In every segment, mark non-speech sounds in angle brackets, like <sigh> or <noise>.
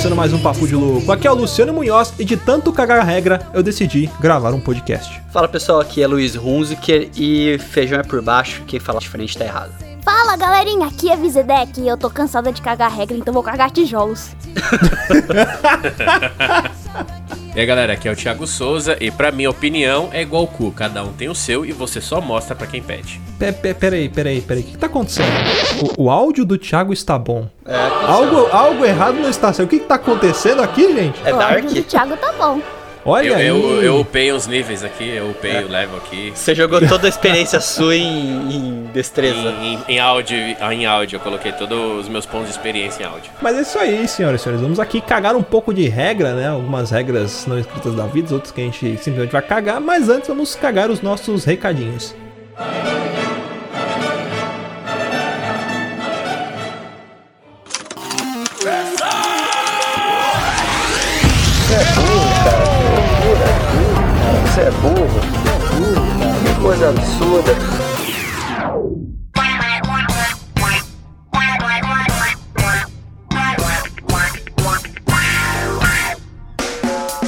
começando mais um Papo de Louco. Aqui é o Luciano Munhoz e de tanto cagar a regra, eu decidi gravar um podcast. Fala pessoal, aqui é Luiz Hunziker e feijão é por baixo, quem fala diferente tá errado. Fala galerinha, aqui é Vizedek e eu tô cansada de cagar regra, então vou cagar tijolos. <laughs> E aí galera, aqui é o Thiago Souza e pra minha opinião é igual o cu, cada um tem o seu e você só mostra pra quem pede. Pe- pe- Peraí, peraí, peraí, o que, tá acontecendo? O, o áudio do Thiago está bom. algo, algo errado não está certo. O que, que tá acontecendo aqui, gente? É O Dark? áudio do Thiago tá bom. Olha Eu, aí. eu, eu upei os níveis aqui, eu upei o level aqui. Você jogou toda a experiência <laughs> sua em, em destreza. Em, em- em áudio, em áudio, eu coloquei todos os meus pontos de experiência em áudio. Mas é isso aí, senhoras e senhores. Vamos aqui cagar um pouco de regra, né? Algumas regras não escritas da vida, outras que a gente simplesmente vai cagar. Mas antes vamos cagar os nossos recadinhos. Você é burro. Que coisa absurda.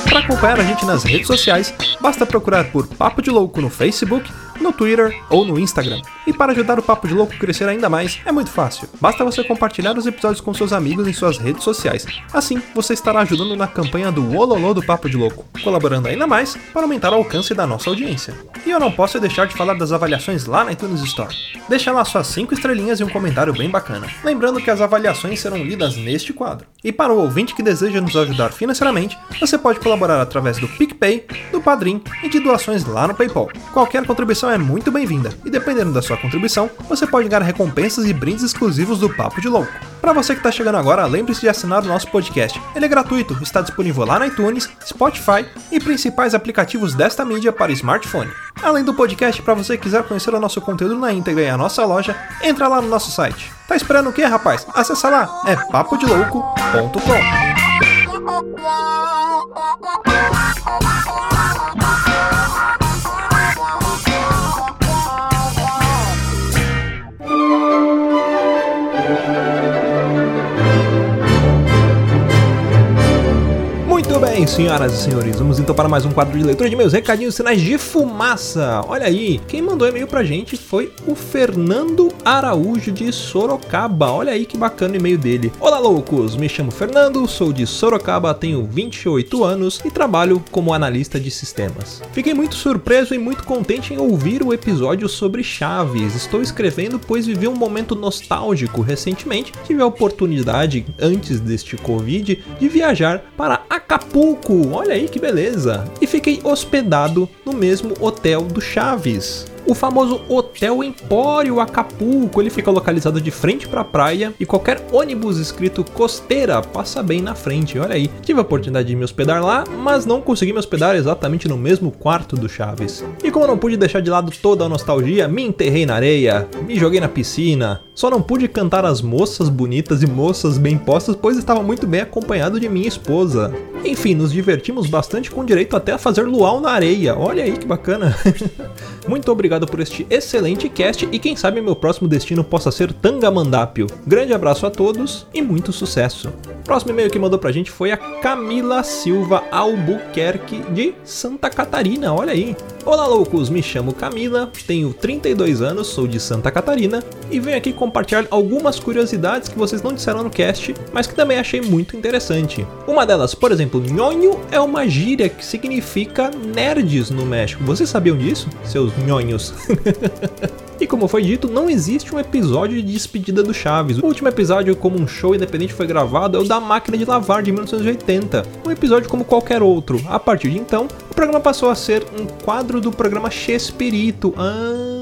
Para acompanhar a gente nas redes sociais, basta procurar por Papo de Louco no Facebook, no Twitter ou no Instagram. E para ajudar o Papo de Louco a crescer ainda mais, é muito fácil. Basta você compartilhar os episódios com seus amigos em suas redes sociais. Assim, você estará ajudando na campanha do Ololô do Papo de Louco, colaborando ainda mais para aumentar o alcance da nossa audiência. E eu não posso deixar de falar das avaliações lá na iTunes Store. Deixa lá suas 5 estrelinhas e um comentário bem bacana. Lembrando que as avaliações serão lidas neste quadro. E para o ouvinte que deseja nos ajudar financeiramente, você pode colaborar através do PicPay, do Padrim e de doações lá no PayPal. Qualquer contribuição é muito bem-vinda e dependendo da sua contribuição, você pode ganhar recompensas e brindes exclusivos do Papo de Louco. Para você que está chegando agora, lembre-se de assinar o nosso podcast. Ele é gratuito, está disponível lá na iTunes, Spotify e principais aplicativos desta mídia para smartphone. Além do podcast, para você que quiser conhecer o nosso conteúdo na íntegra e a nossa loja, entra lá no nosso site. Tá esperando o quê, rapaz? Acessa lá, é papodelouco.com. bem, senhoras e senhores, vamos então para mais um quadro de leitura de meus recadinhos sinais de fumaça. Olha aí, quem mandou e-mail pra gente foi o Fernando Araújo de Sorocaba. Olha aí que bacana o e-mail dele. Olá, loucos, me chamo Fernando, sou de Sorocaba, tenho 28 anos e trabalho como analista de sistemas. Fiquei muito surpreso e muito contente em ouvir o episódio sobre Chaves. Estou escrevendo pois vivi um momento nostálgico recentemente. Tive a oportunidade, antes deste Covid, de viajar para Acapulco. Olha aí que beleza! E fiquei hospedado no mesmo hotel do Chaves. O famoso Hotel Empório Acapulco, ele fica localizado de frente para a praia e qualquer ônibus escrito costeira passa bem na frente. Olha aí, tive a oportunidade de me hospedar lá, mas não consegui me hospedar exatamente no mesmo quarto do Chaves. E como não pude deixar de lado toda a nostalgia, me enterrei na areia, me joguei na piscina. Só não pude cantar as moças bonitas e moças bem postas, pois estava muito bem acompanhado de minha esposa. Enfim, nos divertimos bastante com direito até a fazer luau na areia. Olha aí que bacana. <laughs> Muito obrigado por este excelente cast e quem sabe meu próximo destino possa ser Tangamandápio. Grande abraço a todos e muito sucesso. Próximo e-mail que mandou pra gente foi a Camila Silva Albuquerque de Santa Catarina. Olha aí. Olá loucos, me chamo Camila, tenho 32 anos, sou de Santa Catarina e venho aqui compartilhar algumas curiosidades que vocês não disseram no cast, mas que também achei muito interessante. Uma delas, por exemplo, nhonho é uma gíria que significa nerds no México. Vocês sabiam disso, seus nhonhos? <laughs> E como foi dito, não existe um episódio de despedida do Chaves. O último episódio como um show independente foi gravado é o da Máquina de Lavar de 1980. Um episódio como qualquer outro. A partir de então, o programa passou a ser um quadro do programa Chespirito. Ah,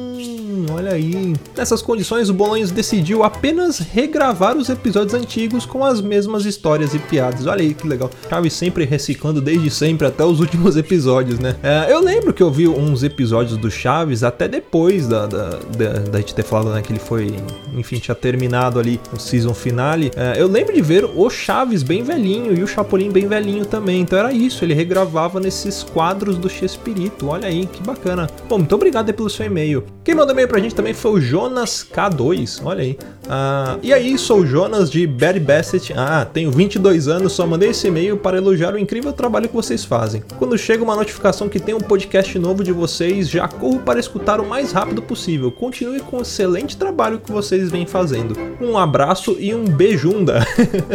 olha aí. Nessas condições, o Bolanhos decidiu apenas regravar os episódios antigos com as mesmas histórias e piadas. Olha aí que legal. Chaves sempre reciclando desde sempre até os últimos episódios, né? É, eu lembro que eu vi uns episódios do Chaves até depois da, da, da, da gente ter falado né, que ele foi, enfim, tinha terminado ali o season finale. É, eu lembro de ver o Chaves bem velhinho e o Chapolin bem velhinho também. Então era isso, ele regravava nesses quadros do Chespirito. Olha aí, que bacana. Bom, muito obrigado pelo seu e-mail. Quem mandou e-mail pra gente também foi o Jonas K2, olha aí. Ah, e aí, sou o Jonas de Barry Bassett. Ah, tenho 22 anos, só mandei esse e-mail para elogiar o incrível trabalho que vocês fazem. Quando chega uma notificação que tem um podcast novo de vocês, já corro para escutar o mais rápido possível. Continue com o excelente trabalho que vocês vêm fazendo. Um abraço e um beijunda.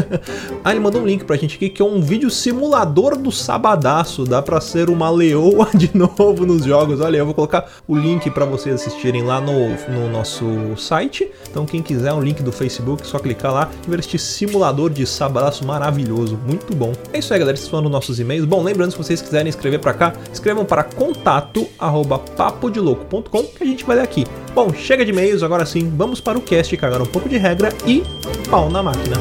<laughs> ah, ele mandou um link pra gente aqui que é um vídeo simulador do sabadaço. Dá pra ser uma leoa de <laughs> novo nos jogos. Olha, eu vou colocar o link para vocês assistirem lá no, no nosso site. Então, quem quiser um link do Facebook, só clicar lá e ver este simulador de sabadaço maravilhoso. Muito bom. É isso aí, galera. Esses foram nossos e-mails. Bom, lembrando, se vocês quiserem escrever para cá, escrevam para contato arroba papodelouco.com que a gente vai ler aqui. Bom, chega de e-mails, agora sim, vamos para o cast, cagar um pouco de regra e pau na máquina.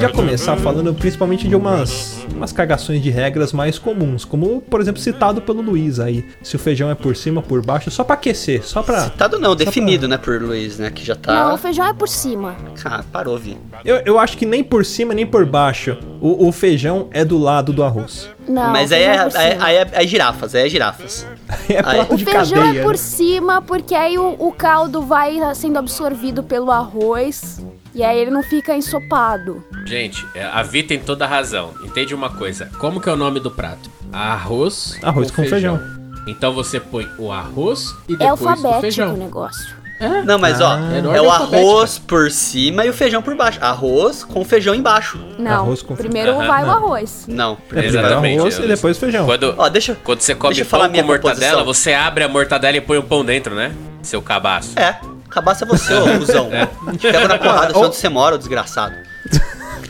Podia começar falando principalmente de umas, umas cagações de regras mais comuns, como por exemplo citado pelo Luiz aí, se o feijão é por cima, por baixo, só pra aquecer, só pra. Citado não, definido, né, por Luiz, né? Que já tá. Não, o feijão é por cima. Ah, parou, Vi. Eu, eu acho que nem por cima nem por baixo o, o feijão é do lado do arroz. Não, Mas aí é, é por aí, cima. aí é, é girafas, aí é girafas. <laughs> É prato O de feijão cadeia. é por né? cima porque aí o, o caldo vai sendo absorvido pelo arroz e aí ele não fica ensopado. Gente, é, a Vi tem toda a razão. Entende uma coisa? Como que é o nome do prato? Arroz, Arroz com feijão. Então você põe o arroz e É depois o alfabético o feijão. negócio. Não, mas ó, Ah. É é, o arroz por cima e o feijão por baixo. Arroz com feijão embaixo. Não, Arroz com primeiro Aham, vai o não. arroz. Não, É primeiro primeiro Exatamente, arroz e depois feijão. Quando, Ó, deixa, quando você come deixa eu falar pão minha com mortadela, composição. você abre a mortadela e põe o pão dentro, né? Seu cabaço. É, cabaça é você, ô cuzão. <laughs> Te pego na <laughs> porrada, só onde você mora, ô desgraçado.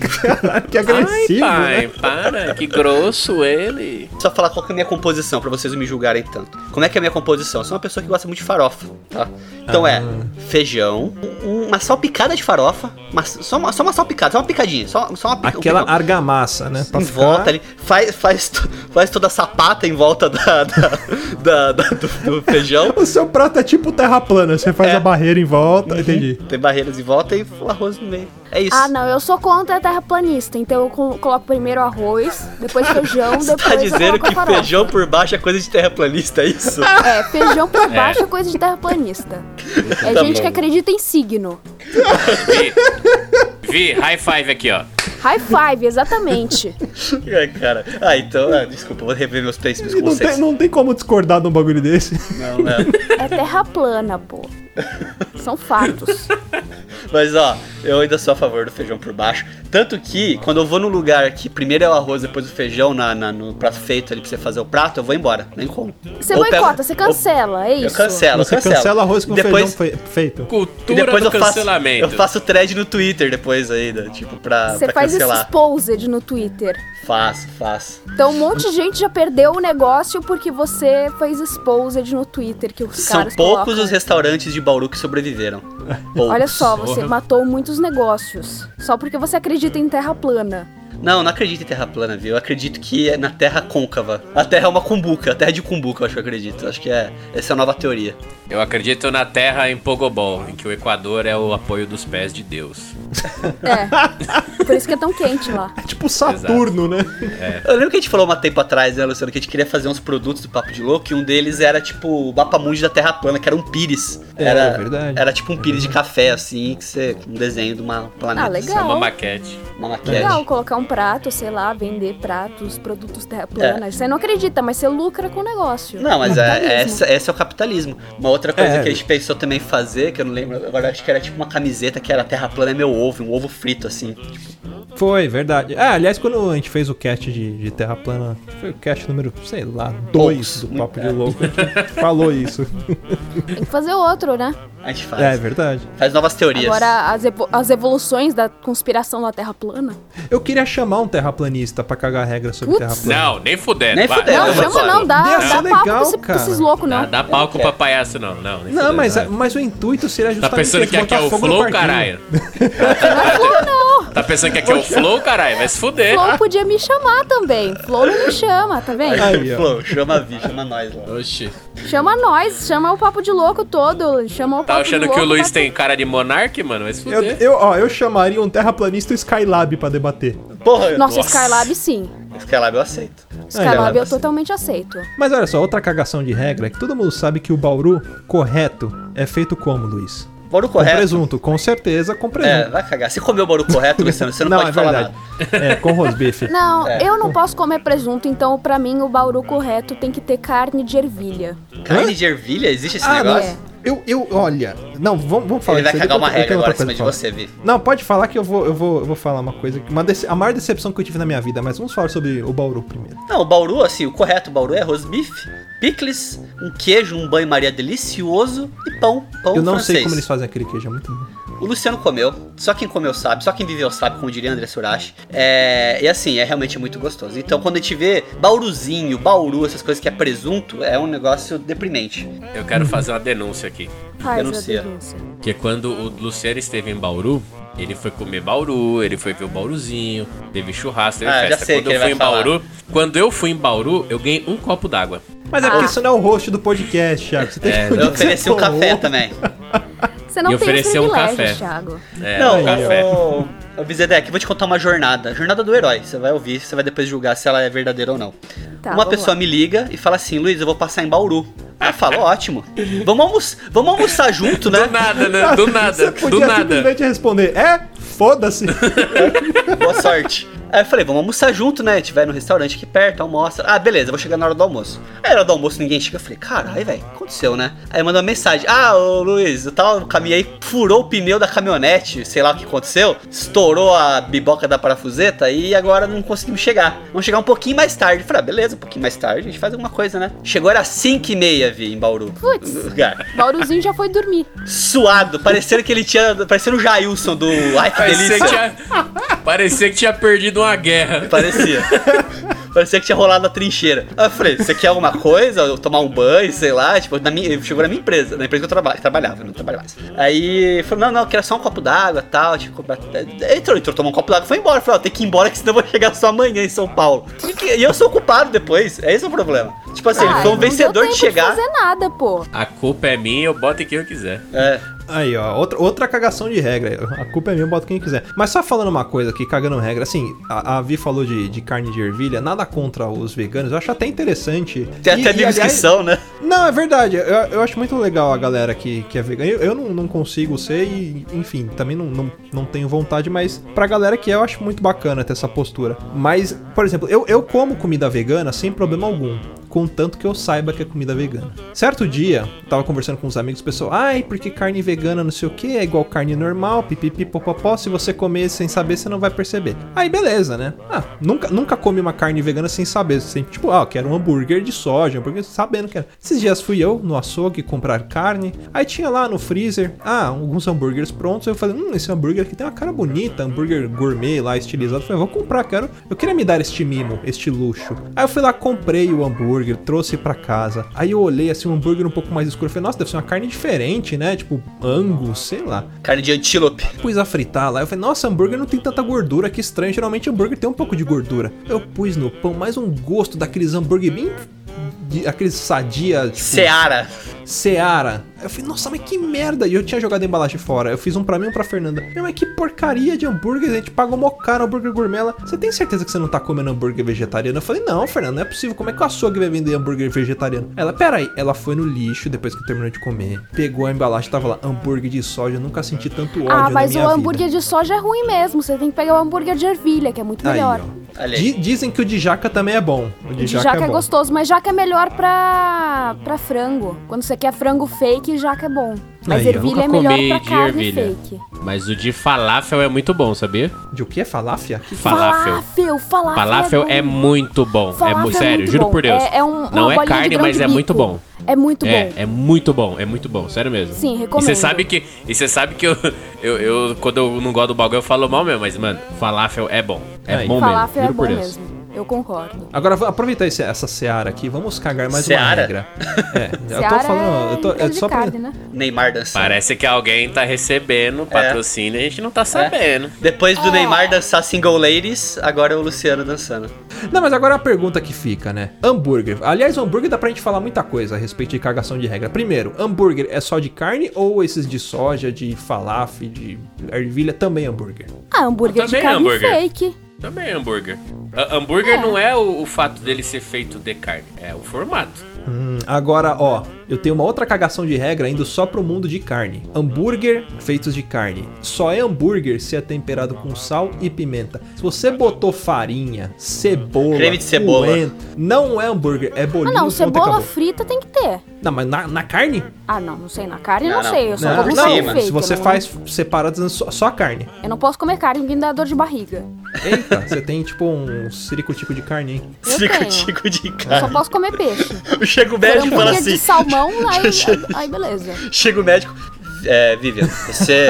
<laughs> que agressivo, Ai, né? pai, para, que grosso ele. Só falar qual que é a minha composição, pra vocês não me julgarem tanto. Como é que é a minha composição? Eu sou uma pessoa que gosta muito de farofa, tá? Então é feijão, um- uma salpicada de farofa, uma- só, uma, só uma salpicada, só uma picadinha, só, só uma um Aquela picão. argamassa, né? Pra em ficar- volta ali, faz, faz, faz toda a sapata em volta da, da- da- da- do, do feijão. <laughs> O seu prato é tipo terra plana, você faz É. a barreira em volta, entendi. Tem barreiras em volta e o arroz no meio. É isso. Ah, não, eu sou contra a terraplanista, então eu co- coloco primeiro arroz, depois feijão, Você depois tá eu dizendo coloco a que farofa. feijão por baixo é coisa de terraplanista, é isso? É, feijão por baixo é coisa de terraplanista. É Tá gente bom. que acredita em signo. Vi, Vi, high five aqui, ó. High five, exatamente. Ai, <laughs> cara. Ah, então, ah, desculpa, vou rever meus com não, tem, não tem como discordar de um bagulho desse. Não, não. É terra plana, pô. São fatos. <laughs> Mas ó, eu ainda sou a favor do feijão por baixo. Tanto que, quando eu vou num lugar que primeiro é o arroz, depois o feijão na, na- no prato feito ali pra você fazer o prato, eu vou embora. Nem como. Você Ou boicota, pego- você cancela, é ou- Eu isso? cancelo, Você eu cancelo. cancela arroz com depois, feijão fe- feito. E Cultura depois do eu faço, cancelamento. eu faço thread no Twitter depois ainda, tipo, pra, Você pra faz cancelar. esse exposed no Twitter. Faço, faço. Então um monte de gente já perdeu o negócio porque você fez exposed no Twitter que os São caras poucos colocam. os restaurantes de Bauru que sobreviveram. Poucos. Olha só, você matou muitos negócios. Só porque você acredita em terra plana. Não, não acredito em terra plana, viu? Eu acredito que é na terra côncava. A terra é uma cumbuca, a terra de cumbuca, eu acho que eu acredito. Acho que é. Essa é a nova teoria. Eu acredito na terra em Pogobol, em que o Equador é o apoio dos pés de Deus. É. Por isso que é tão quente lá. É tipo Saturno, né? Eu lembro que a gente falou uma tempo atrás, né, Luciano, que a gente queria fazer uns produtos do Papo de Louco e um deles era tipo o mapa mundi da Terra plana, que era um pires. É, era, é verdade. Era tipo um pires de café, assim, que você. Um desenho de uma planeta. Ah, assim, legal. Uma maquete. Uma maquete. Legal, colocar um prato, sei lá, vender pratos, produtos terra plana. Você não acredita, mas você lucra com o negócio. Não, mas é, Capitalismo. essa, esse é o capitalismo. Uma outra coisa É. que a gente pensou também fazer, que eu não lembro, agora acho que era tipo uma camiseta que era Terra plana é meu ovo, um ovo frito, assim. Foi, verdade. Ah, aliás, quando a gente fez o cast de, de Terra Plana, foi o cast número, sei lá, 2 do Papo de Louco, a gente <laughs> falou isso. Tem que fazer outro, né? A gente faz. É, verdade. Faz novas teorias. Agora, as, evo- as evoluções da conspiração da Terra plana. Eu queria chamar um terraplanista pra cagar regra sobre Putz. Terra Plana. Não, nem fudendo. Nem fudendo. Não, eu vou chama não, dá, dá papo legal, pra, esse- pra esses loucos, Dá, não. dá palco pra palhaço, não. Não, nem Não, fudendo, mas, mas o intuito seria Tá justamente pensando esse, que aqui é o fogo no Flow, parquinho. caralho? <laughs> Tá pensando que aqui é o Flow, caralho? Vai se fuder. Flow podia me chamar também. Flow não me chama, tá vendo? Aí. Flow, chama a Vi, chama nós lá. Oxi. Chama nós, chama o papo de louco todo. Chama o Tá papo achando de que o louco Luiz tem cara de monarque, mano? Vai se Eu, fuder. eu, ó, eu chamaria um terraplanista o Skylab pra debater. Porra, Nossa, Nossa. Skylab sim. Skylab eu aceito. Skylab eu assim. totalmente aceito. Mas olha só, outra cagação de regra é que todo mundo sabe que o Bauru correto é feito como, Luiz? Bauru Com correto. presunto, com certeza com É, presunto. vai cagar. Se comeu o bauru correto, Luciano, você não, não, pode é falar verdade. nada. É, com rosbife. <laughs> Não, É. eu não posso comer presunto, então pra mim o bauru correto tem que ter carne de ervilha. Carne de ervilha, existe esse Ah, negócio? É. Eu, eu, olha. Não, vamos, vamos falar Ele vai cagar uma regra agora em cima de você, Vi. Não, pode falar que eu vou, eu vou, eu vou falar uma coisa. Uma a maior decepção que eu tive na minha vida, mas vamos falar sobre o Bauru primeiro. Não, o bauru, assim, o correto bauru é arroz bife, picles, um queijo, um banho-maria delicioso e pão. Pão eu não francês. sei como eles fazem aquele queijo, é muito bom. O Luciano comeu, só quem comeu sabe, só quem viveu sabe, como diria André Surashi. É, e assim, é realmente muito gostoso. Então, quando a gente vê bauruzinho, bauru, essas coisas que é presunto, é um negócio deprimente. Eu quero fazer uma denúncia aqui. Faz Denuncia. a denúncia. Que quando o Luciano esteve em Bauru, ele foi comer Bauru, ele foi ver o Bauruzinho, teve churrasco, teve Ah, já festa. sei quando eu fui em falar. Bauru, quando eu fui em Bauru, eu ganhei um copo d'água. Mas é Ah. porque isso não é o host do podcast, Thiago. Você tem É, que Eu ofereci um café também. <laughs> Você não E tem esse ofereceu um café. Thiago. É, Não, um café. ô, ô Bizedek, eu vou te contar uma jornada. Jornada do herói. Você vai ouvir, você vai depois julgar se ela é verdadeira ou não. Tá, uma pessoa lá. me liga e fala assim, Luiz, eu vou passar em Bauru. Aí eu falo, ótimo. Vamos, almoç- vamos almoçar junto, né? Do nada, né? <laughs> Do nada, Você do podia nada. simplesmente responder, é? Foda-se. Boa sorte. Aí eu falei, vamos almoçar junto, né? A gente vai no restaurante aqui perto, almoça. Ah, beleza, vou chegar na hora do almoço. Aí na hora do almoço ninguém chega. Eu falei, caralho, velho, aconteceu, né? Aí mandou uma mensagem. Ah, ô Luiz, eu tava no caminho aí, furou o pneu da caminhonete, sei lá o que aconteceu. Estourou a biboca da parafuseta e agora não conseguimos chegar. Vamos chegar um pouquinho mais tarde. Eu falei, ah, beleza, um pouquinho mais tarde, a gente faz alguma coisa, né? Chegou, era 5 e meia, vi, em Bauru. Putz. <laughs> Bauruzinho já foi dormir. Suado, parecendo que ele tinha. Parecendo o Jailson do Ai que Parecia delícia. que, tinha, parecia que tinha perdido uma guerra. <laughs> Parecia. Parecia que tinha rolado a trincheira. Aí eu falei, você quer alguma coisa? Eu Tomar um banho, sei lá. Tipo, na minha, chegou na minha empresa, na empresa que eu traba, trabalhava, não trabalho mais. Aí falou, não, não, eu quero só um copo d'água e tal. Tipo, entrou, entrou, tomou um copo d'água e foi embora. Falei, ó, tem que ir embora que senão eu vou chegar só amanhã em São Paulo. E, e eu sou ocupado depois. É esse o problema. Tipo assim, ele Ai, foi um não vencedor de chegar. fazer nada, pô. A culpa é minha, eu boto quem eu quiser. É. Aí, ó, outra, outra cagação de regra. A culpa é minha, bota quem quiser. Mas só falando uma coisa aqui, cagando regra, assim, a, a Vi falou de, de carne de ervilha, nada contra os veganos, eu acho até interessante. Tem E- até e, que aliás- são, né? Não, é verdade. Eu, eu acho muito legal a galera que, que é vegana. Eu, eu não, não consigo ser e, enfim, também não, não, não tenho vontade, mas pra galera que é, eu acho muito bacana ter essa postura. Mas, por exemplo, eu, eu como comida vegana sem problema algum. Contanto que eu saiba que é comida vegana. Certo dia, tava conversando com uns amigos, o pessoal, ai, porque carne vegana não sei o que, é igual carne normal, pipipi, popopó, se você comer sem saber, você não vai perceber. Aí beleza, né? Ah, nunca, nunca comi uma carne vegana sem saber. Sempre, tipo, ah, quero um hambúrguer de soja, hambúrguer sabendo que era. Esses dias fui eu no açougue comprar carne, aí tinha lá no freezer, ah, alguns hambúrgueres prontos. Eu falei, hum, esse hambúrguer aqui tem uma cara bonita, hambúrguer gourmet lá, estilizado. Eu falei, vou comprar, quero. Eu queria me dar este mimo, este luxo. Aí eu fui lá, comprei o hambúrguer, trouxe pra casa. Aí eu olhei assim, um hambúrguer um pouco mais escuro. Eu falei, nossa, deve ser uma carne diferente, né? Tipo, angus, sei lá. Carne de antílope. Pus a fritar lá, eu falei, nossa, hambúrguer não tem tanta gordura, que estranho. Geralmente hambúrguer tem um pouco de gordura. Eu pus no pão mais um gosto daqueles hambúrguer bem. de- aqueles sadia, tipo, Seara. Seara. Eu falei, nossa, mas que merda. E eu tinha jogado a embalagem fora. Eu fiz um pra mim e um pra Fernanda. Meu, mas que porcaria de hambúrguer. A gente pagou mó caro hambúrguer gourmet. Ela, Você tem certeza que você não tá comendo hambúrguer vegetariano? Eu falei, não, Fernanda, não é possível. Como é que o açougue vai vender hambúrguer vegetariano? Ela, peraí. Ela foi no lixo depois que terminou de comer. Pegou a embalagem, tava lá, hambúrguer de soja. Eu nunca senti tanto ódio Ah, na mas o minha vida. hambúrguer de soja é ruim mesmo. Você tem que pegar o hambúrguer de ervilha, que é muito melhor. aí. Di- dizem que o de jaca também é bom. O de, De jaca, jaca é é gostoso, mas jaca é melhor pra, pra frango. Quando você quer frango fake, jaca é bom. Mas Aí, ervilha Nunca é melhor comi pra de carne ervilha. fake. Mas o de falafel é muito bom, sabia? De o que? Faláfia? Que Falafel. Falafel, falafel, Falafel é bom. muito bom. É Falafel mu- sério, muito juro bom. por Deus. É, é um, Não é carne, mas é bico. muito bom. É muito É, bom. é muito bom, é muito bom, sério mesmo. Sim, E recomendo. você sabe que, e você sabe que eu, <laughs> eu, eu, quando eu não gosto do bagulho, eu falo mal mesmo, mas, mano, falafel é bom. É Aí. bom Falafel mesmo, é juro bom por Deus. mesmo. Eu concordo. Agora, aproveitar esse- essa seara aqui, vamos cagar mais Seara? uma regra. É, eu tô falando. Eu tô, é é de só pra, né? Neymar dançando. Parece que alguém tá recebendo patrocínio e a gente não tá sabendo. Depois do É. Neymar dançar Single Ladies, agora é o Luciano dançando. Não, mas agora a pergunta que fica, né? Hambúrguer. Aliás, hambúrguer dá pra gente falar muita coisa a respeito de cagação de regra. Primeiro, hambúrguer é só de carne ou esses de soja, de falafel, de ervilha também é hambúrguer? Ah, hambúrguer de Também é carne hambúrguer. fake. Também é hambúrguer. A- hambúrguer É. não é o, o fato dele ser feito de carne, é o formato. Hum, agora, ó, eu tenho uma outra cagação de regra indo só pro mundo de carne. Hambúrguer feitos de carne. Só é hambúrguer se é temperado com sal e pimenta. Se você botou farinha, cebola, Creme de cebola. coentro, não é hambúrguer, é bolinho. Ah, não, cebola frita tem que ter. Não, mas na, na carne? Ah, não, não sei. Na carne Não, não, não. sei. Eu só Não, como fake. Se você não- faz separado só, só a carne. Eu não posso comer carne, porque me dá dor de barriga. Eita, você tem tipo um ciricutico de carne, hein? Eu cico de Eu só carne. posso comer peixe. Chega o médico e fala hambúrguer de assim. salmão, <laughs> aí, aí, aí beleza. Chega o médico. É, Vivian, você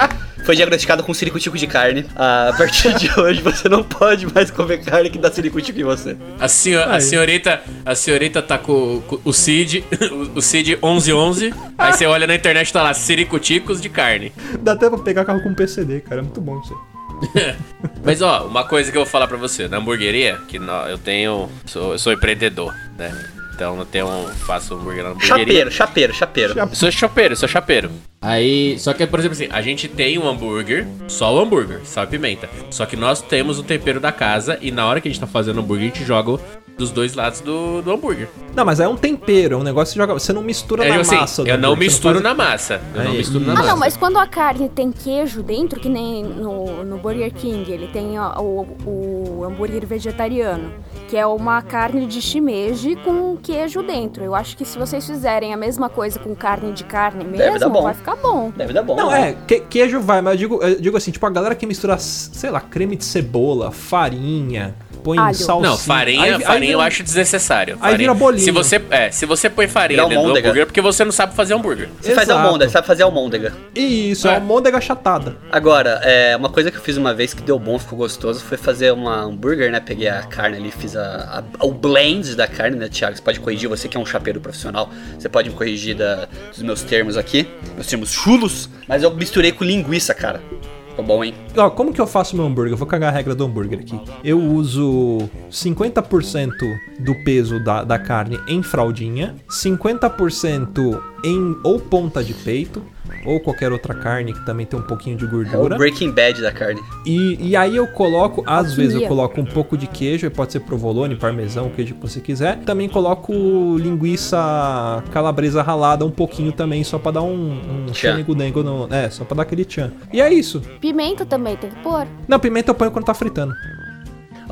<laughs> foi diagnosticado com ciricutico de carne. A partir de hoje você não pode mais comer carne que dá ciricutico em você. A, senhor, a senhorita, a senhorita tá com, com o Cid, o, <laughs> o Cid 1111. Aí você olha na internet e tá lá, siricuticos de carne. Dá até pra pegar carro com PCD, cara. É muito bom isso aí. <laughs> Mas ó, uma coisa que eu vou falar pra você, na hamburgueria, que nó- eu tenho. Sou, eu sou empreendedor, né? Então eu tenho. faço hambúrguer na hamburgueria. Chapeiro, chapeiro, chapeiro. Eu sou chopeiro, sou chapeiro. Aí, só que, por exemplo assim, a gente tem um hambúrguer, só o hambúrguer, sal e pimenta. Só que nós temos o tempero da casa e na hora que a gente tá fazendo hambúrguer, a gente joga dos dois lados do, do hambúrguer. Não, mas é um tempero, é um negócio que você joga. Você não mistura É, na assim, massa. do eu não misturo faz- na massa. Eu não Aí. misturo na Ah, massa. não, mas quando a carne tem queijo dentro, que nem no, no Burger King, ele tem ó, o, o hambúrguer vegetariano, que é uma carne de shimeji com queijo dentro. Eu acho que se vocês fizerem a mesma coisa com carne de carne Deve dar mesmo, bom. vai ficar bom. Deve dar bom. Não, né? é, que- queijo vai, mas eu digo, eu digo assim, tipo, a galera que mistura, sei lá, creme de cebola, farinha, põe Alho. salsinha. Não, farinha, aí- aí farinha eu vira- acho desnecessário. Aí Farinha- vira bolinho. Se você, é, se você põe farinha dentro do hambúrguer, é porque você não sabe fazer hambúrguer. Você faz Exato. almôndega, sabe fazer almôndega. Isso, é É. almôndega chatada. Agora, é, uma coisa que eu fiz uma vez que deu bom, ficou gostoso, foi fazer uma hambúrguer, né? Peguei a carne ali, fiz a, a- o blend da carne, né, Thiago? Você pode corrigir, você que é um chapeiro profissional, você pode me corrigir da- dos meus termos aqui, meus termos chulos, mas eu misturei com linguiça, cara. Ficou bom, hein? Ó, como que eu faço meu hambúrguer? Eu vou cagar a regra do hambúrguer aqui. Eu uso 50% do peso da, da carne em fraldinha, 50% em ou ponta de peito, ou qualquer outra carne que também tem um pouquinho de É o gordura. Breaking Bad da carne. E, e aí eu coloco, às vezes eu coloco um pouco de queijo, pode ser provolone, parmesão, o queijo que você quiser. Também coloco linguiça calabresa ralada um pouquinho também, só pra dar um, um Tchan. chanigo-dengo no... É, só pra dar aquele tchan. E é isso. Pimenta também tem que pôr. Não, pimenta eu ponho quando tá fritando.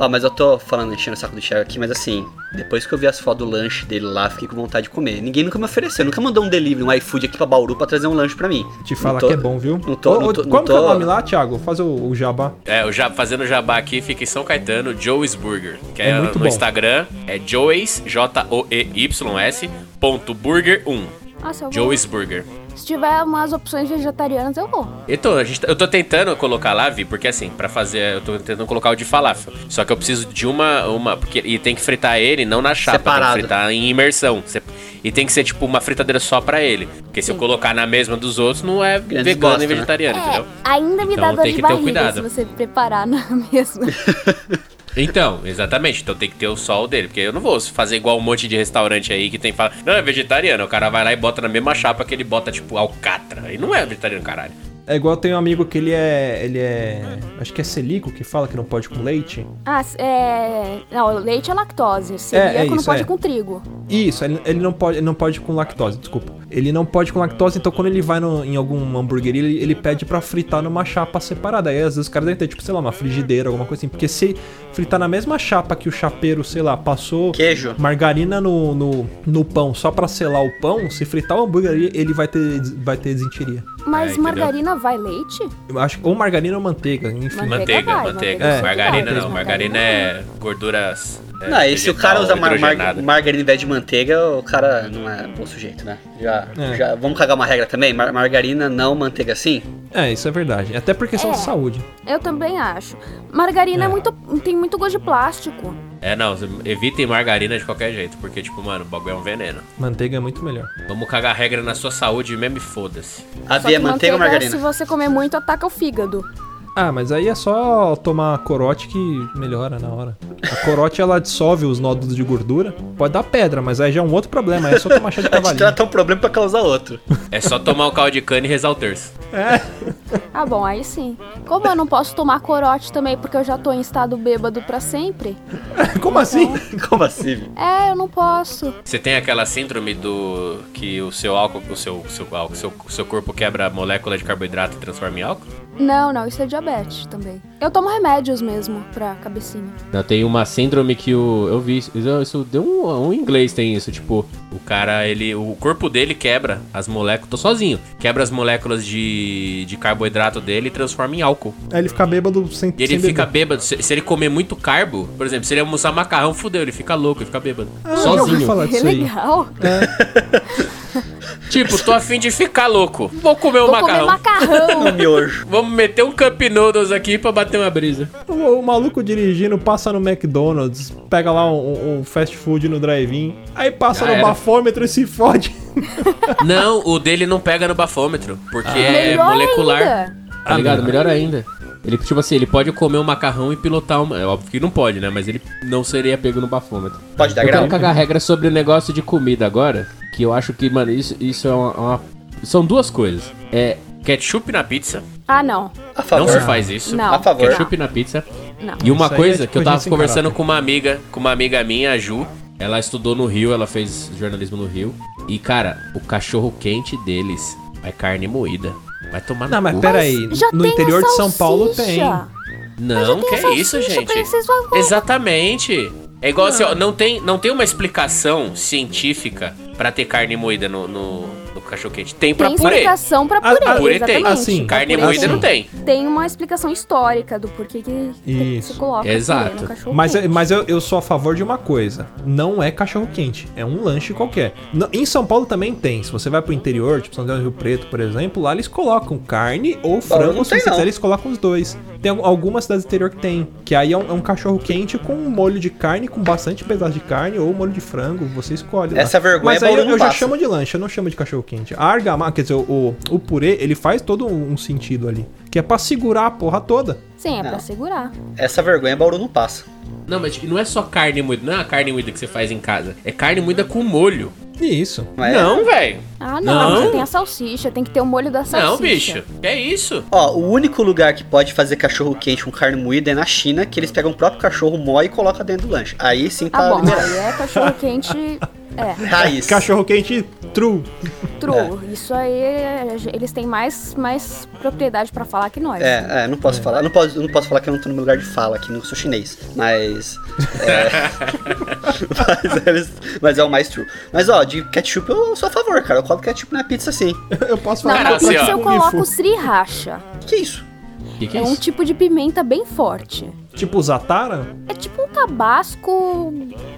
Ó, mas eu tô falando, enchendo o saco do Thiago aqui, mas assim, depois que eu vi as fotos do lanche dele lá, fiquei com vontade de comer. Ninguém nunca me ofereceu, nunca mandou um delivery, um iFood aqui pra Bauru pra trazer um lanche pra mim. Te Não falar tô- que é bom, viu? Não tô, Ô, não ô, tô, como não que é o tô- nome lá, Thiago? Faz o, o jabá. É, o ja, fazendo jabá aqui, fica em São Caetano, Joey's Burger. Que é, É muito no bom. Instagram, é Joey's, J-O-E-Y-S, ponto burger 1. Nossa. Joey's Burger. Se tiver umas opções vegetarianas, eu vou. Então, a gente, tá- eu tô tentando colocar lá, Vi, porque assim, pra fazer, eu tô tentando colocar o de falafel. Só que eu preciso de uma, uma, porque e tem que fritar ele não na chapa, tem Separado. que fritar em imersão. E tem que ser tipo uma fritadeira só pra ele, porque se eu colocar na mesma dos outros não é Grande vegano bosta, e né? vegetariano, É, entendeu? ainda me Então dá dor tem de que ter o barriga cuidado. se você preparar na <laughs> mesma. <laughs> Então, exatamente. Então tem que ter o sol dele. Porque eu não vou fazer igual um monte de restaurante aí que tem fala, não, é vegetariano. O cara vai lá e bota na mesma chapa que ele bota, tipo, alcatra. E não é vegetariano, caralho. É igual tenho um amigo que ele é. Ele é. Acho que é celíaco que fala que não pode com leite. Ah, é. Não, leite é lactose. Celíaco é não isso, pode é. com trigo. Isso, ele, ele não pode, ele não pode com lactose, desculpa. Ele não pode com lactose, então quando ele vai no- em alguma hamburgueria, ele, ele pede pra fritar numa chapa separada. Aí às vezes os caras devem ter, tipo, sei lá, uma frigideira, alguma coisa assim. Porque se fritar na mesma chapa que o chapeiro, sei lá, passou Queijo. margarina no, no, no pão só pra selar o pão, se fritar o hambúrguer ali, ele vai ter, vai ter desentiria. Mas entendeu? margarina vai leite? Eu acho, ou margarina ou manteiga, enfim. Manteiga Manteiga, vai, manteiga. manteiga margarina não. Margarina é gorduras. é, Não, e se o cara usa mar, margarina em vez de manteiga, o cara não é bom sujeito, né? Já, É. já vamos cagar uma regra também? Mar- margarina não, manteiga sim? É, isso é verdade. Até por questão É. de saúde. Eu também acho. Margarina é. É. muito, tem muito gosto de plástico. É, não, evitem margarina de qualquer jeito, porque, tipo, mano, o bagulho é um veneno. Manteiga é muito melhor. Vamos cagar regra na sua saúde mesmo e foda-se. Havia que manteiga ou margarina? Se você comer muito, ataca o fígado. Ah, mas aí é só tomar corote que melhora na hora. A corote ela dissolve os nódulos de gordura. Pode dar pedra, mas aí já é um outro problema. Aí é só tomar chá de <laughs> A gente cavalinho. trata um problema pra causar outro. É só tomar um caldo de cana e rezar o terço. Ah, bom, aí sim. Como eu não posso tomar corote também porque eu já tô em estado bêbado pra sempre? <laughs> Como assim? <laughs> Como assim? É, eu não posso. Você tem aquela síndrome do que o seu álcool, o seu, seu álcool, seu, seu corpo quebra a molécula de carboidrato e transforma em álcool? Não, não, isso é diabetes também. Eu tomo remédios mesmo pra cabecinha. Não, tem uma síndrome que o. Eu vi isso. Isso deu um, um inglês, tem isso. Tipo, o cara, ele. O corpo dele quebra as moléculas. Tô sozinho. Quebra as moléculas de, de carboidrato dele e transforma em álcool. Aí ele fica bêbado sem E ele sem fica beber. bêbado. Se, se ele comer muito carbo, por exemplo, se ele almoçar macarrão, fudeu, ele fica louco, ele fica bêbado. Ah, sozinho. falar Que disso aí. <laughs> legal. <laughs> <laughs> Tipo, tô afim de ficar louco. Vou comer um Vou macarrão. comer macarrão. <laughs> Um miojo. Vamos meter um Cup Noodles aqui pra bater uma brisa. O, o maluco dirigindo passa no McDonald's, pega lá um, um fast food no drive-in, aí passa Já no era. bafômetro e se fode. <laughs> Não, o dele não pega no bafômetro, porque é Melhor molecular. ainda. Tá ligado? Melhor ainda. Ele, tipo assim, ele pode comer um macarrão e pilotar uma. É óbvio que não pode, né? Mas ele não seria pego no bafômetro. Pode dar Eu grau? quero cagar regra sobre o negócio de comida agora. Que eu acho que, mano, isso, isso é uma, uma- São duas coisas. É ketchup na pizza. Ah, não. A favor. Não se faz isso. Não. A favor. Ketchup na pizza. Não. E uma aí coisa é que eu tipo tava conversando com uma amiga, com uma amiga minha, a Ju. Ela estudou no Rio, ela fez jornalismo no Rio. E, cara, o cachorro quente deles é carne moída. Vai tomar no Não, mas cu. pera aí. Já No interior de São Paulo tem. Não, que é isso, gente. Exatamente. É igual assim, ó, não tem, não tem uma explicação científica pra ter carne moída no, no cachorro quente. Tem pra Tem purê. explicação pra A- purê, a- Purê tem. exatamente. Assim, Carne purê moída tem. não tem. Tem uma explicação histórica do porquê que, Isso. se coloca Exato. purê no cachorro Mas, quente. mas eu, eu sou a favor de uma coisa: não é cachorro quente, é um lanche qualquer. Em São Paulo também tem. Se você vai pro interior, tipo São José do Rio Preto, por exemplo, lá eles colocam carne ou frango, se tem, quiser, eles colocam os dois. Tem al- algumas cidades do interior que tem. Que aí é um, é um cachorro quente com um molho de carne, com bastante pedaço de carne, ou molho de frango, você escolhe. lá. Essa vergonha Mas aí Bauru eu, eu já chamo de lanche, eu não chamo de cachorro quente. A argamassa, quer dizer, o, o purê, ele faz todo um sentido ali. Que é pra segurar a porra toda. Sim, é Não. pra segurar. Essa vergonha Bauru não passa. Não, mas não é só carne moída, não é a carne moída que você faz em casa. É carne moída com molho. Isso. Não é? Não, velho. Ah, não, Não. você tem a salsicha, tem que ter o molho da salsicha. Não, bicho. É isso? Ó, o único lugar que pode fazer cachorro quente com carne moída é na China, que eles pegam o próprio cachorro, moe e colocam dentro do lanche. Aí sim tá Ah, bom, liberado. aí é cachorro quente. <laughs> É, Raiz. Cachorro quente true. true. Isso aí, é- eles têm mais, mais propriedade pra falar que nós. É, é, não posso falar. Não posso, não posso falar que eu não tô no meu lugar de fala aqui, não sou chinês. Mas. É, <laughs> mas, eles- mas é o mais true. Mas ó, de ketchup eu sou a favor, cara. Eu coloco ketchup na pizza sim. Eu posso Na falar Cara, minha assim, pizza eu coloco sriracha. Que isso? Que que é É um tipo de pimenta bem forte. Tipo Zatara? É tipo um tabasco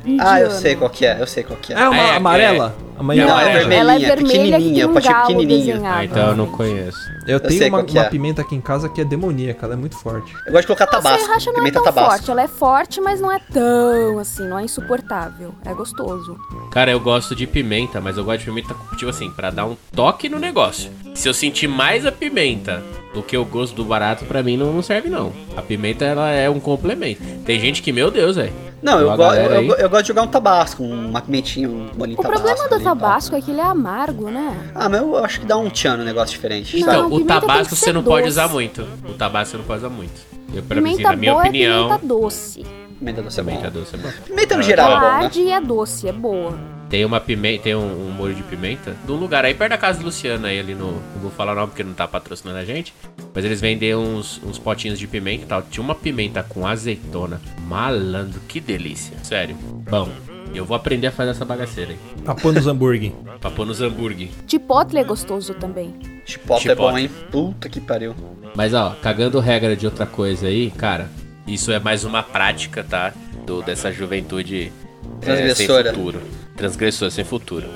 indiano. Ah, eu sei qual que é, eu sei qual que é. É uma É, amarela? Amanhã Não, é é vermelhinha, Ela é vermelha que pequenininha, um potinho pequenininho. desenhado. Ah, então eu não conheço. Eu sei tenho uma, uma é. pimenta aqui em casa que é demoníaca, ela é muito forte. Eu gosto de colocar tabasco. sriracha não é Pimenta tão tabasco. forte. Ela é forte, mas não é tão assim, não é insuportável. É gostoso. Cara, eu gosto de pimenta, mas eu gosto de pimenta, tipo assim, pra dar um toque no negócio. Se eu sentir mais a pimenta do que o gosto do barato, pra mim não, não serve, não. A pimenta, ela é um complemento. Tem gente que, meu Deus, velho. Não, eu, go- eu, eu, eu gosto de jogar um tabasco, uma pimentinha, um bolinho O tabasco. problema do tabasco é que ele é amargo, né? Ah, mas eu acho que dá um tchan no negócio diferente. Não? Então, o tabasco você não pode doce. usar muito. O tabasco você não pode usar muito. Eu, pra mim, Pimenta na minha boa opinião, é pimenta doce. Pimenta doce é bom. pimenta doce é bom. Pimenta no Ah, geral é Ela bom, né? e é doce, é boa. Tem uma pimenta, tem um, um molho de pimenta de um lugar aí perto da casa do Luciano aí ali no. Não vou falar o nome porque não tá patrocinando a gente. Mas eles vendem uns, uns potinhos de pimenta e tal. Tinha uma pimenta com azeitona. Malandro, que delícia. Sério. Bom, eu vou aprender a fazer essa bagaceira aí. Pra pôr nos hambúrguer. Pra pôr nos hambúrguer. Chipotle é gostoso também. Chipotle, é Chipotle. bom, hein? Puta que pariu. Mas ó, cagando regra de outra coisa aí, cara, isso é mais uma prática, tá? Do, dessa juventude é, sem Transgressora. futuro. Transgressora sem futuro.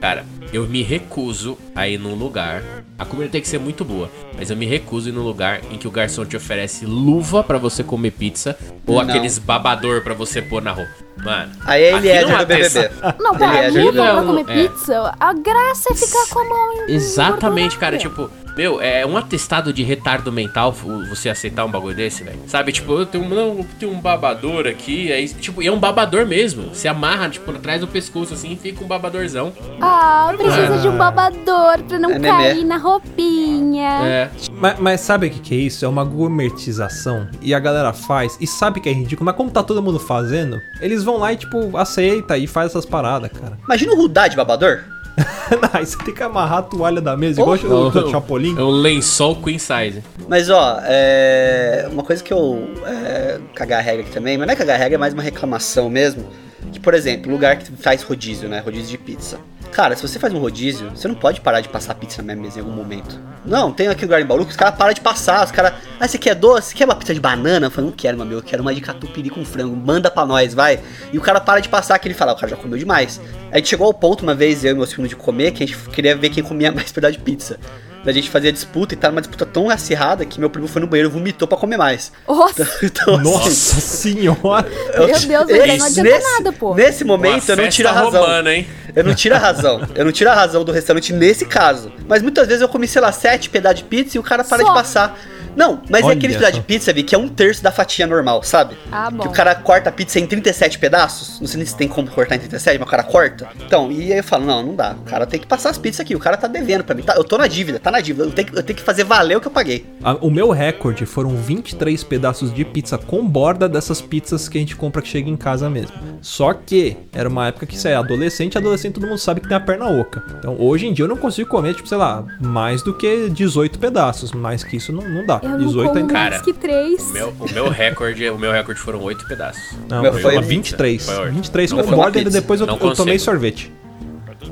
Cara, eu me recuso a ir num lugar. A comida tem que ser muito boa, mas eu me recuso a ir num lugar em que o garçom te oferece luva pra você comer pizza ou Não. aqueles babador pra você pôr na roupa. Mano. Aí ele é do BBB. atesta- Não, é mim, de- pra Não, comer é. pizza, a graça é ficar com a mão em Exatamente, cara. Tipo, meu, é um atestado de retardo mental você aceitar um bagulho desse, velho. Sabe, tipo, eu tenho, um- não, tem um babador aqui, aí, tipo, e é um babador mesmo. Se amarra, tipo, atrás do pescoço assim e fica um babadorzão. Ah, precisa de um babador pra não É nenê. cair na roupinha. É. Mas, mas sabe o que, que é isso? É uma gourmetização. E a galera faz. E sabe que é ridículo. Mas como tá todo mundo fazendo, eles vão lá e, tipo, aceita e faz essas paradas, cara. Imagina o Rudá de babador. <laughs> Aí você tem que amarrar a toalha da mesa, igual Oh, o, o Chapolin. É um lençol queen size. Mas ó, é. Uma coisa que eu. É, cagar a regra aqui também, mas não é cagar a regra, é mais uma reclamação mesmo. Que, por exemplo, lugar que faz rodízio, né? Rodízio de pizza. Cara, se você faz um rodízio, você não pode parar de passar pizza na minha mesa em algum momento. Não, tem aqui lugar em Bauru que os caras param de passar. Os caras. Ah, você quer doce? Quer uma pizza de banana? Eu falei, não quero, meu amigo. Eu quero uma de catupiry com frango. Manda pra nós, vai. E o cara para de passar, que ele fala, "Ah, o cara já comeu demais. A gente chegou ao ponto uma vez, eu e meus filhos de comer, que a gente queria ver quem comia <laughs> mais pedaço de pizza. Da gente fazer a disputa e tá numa disputa tão acirrada que meu primo foi no banheiro e vomitou pra comer mais. Nossa, <laughs> Então, assim, Nossa senhora! eu- Meu Deus, aí não adianta nada, pô. Nesse Uma momento eu não tiro a razão. romana, hein? Eu não tiro a razão. Eu não tiro a razão do restaurante nesse caso. Mas muitas vezes eu comi, sei lá, sete pedaços de pizza e o cara para Só. de passar. Não, mas Olha é aquele pedaço de pizza, Vi, que é um terço da fatia normal, sabe? Ah, bom. Que o cara corta a pizza em 37 pedaços. Não sei nem se tem como cortar em 37, mas o cara corta. Então, e aí eu falo, não, não dá. O cara tem que passar as pizzas aqui. O cara tá devendo pra mim. Tá- eu tô na dívida, tá na dívida. Eu tenho, que, eu tenho que fazer valer o que eu paguei. A- O meu recorde foram 23 pedaços de pizza com borda dessas pizzas que a gente compra que chega em casa mesmo. Só que era uma época que você é adolescente, adolescente todo mundo sabe que tem a perna oca. Então hoje em dia eu não consigo comer, tipo, sei lá, mais do que 18 pedaços. Mais que isso não, não dá. Eu não 18 como ainda. mais Cara, que três. O meu, o meu recorde, o meu recorde foram oito pedaços. Não, Meu foi, foi uma pizza. 23. Foi ordem. 23 Não com borda e depois eu, Não eu tomei sorvete.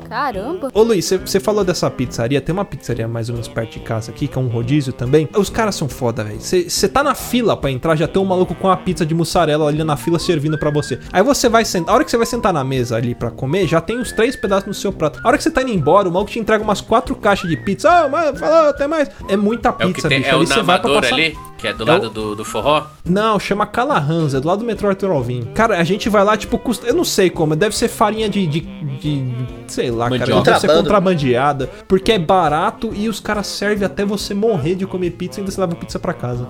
Caramba. Ô Luiz, você- falou dessa pizzaria, tem uma pizzaria mais ou menos perto de casa aqui, que é um rodízio também. Os caras são foda, velho. Você tá na fila pra entrar, já tem um maluco com uma pizza de mussarela ali na fila servindo pra você. Aí você vai sentar, a hora que você vai sentar na mesa ali pra comer, já tem uns três pedaços no seu prato. A hora que você tá indo embora, o maluco te entrega umas quatro caixas de pizza. Ah, mas falou, até mais. É muita É o que pizza, tem, bicho. é o ali você vai pra passar... ali, que é do É lado o- do, do forró. Não, chama Calarrans, é do lado do metrô Arthur Alvim. Cara, a gente vai lá, tipo, custa. Eu não sei como, deve ser farinha de. de, de- sei lá, cara. Mandioca. Deve ser contrabandeada. Porque é barato e os caras servem até você morrer de comer pizza e ainda você leva pizza pra casa.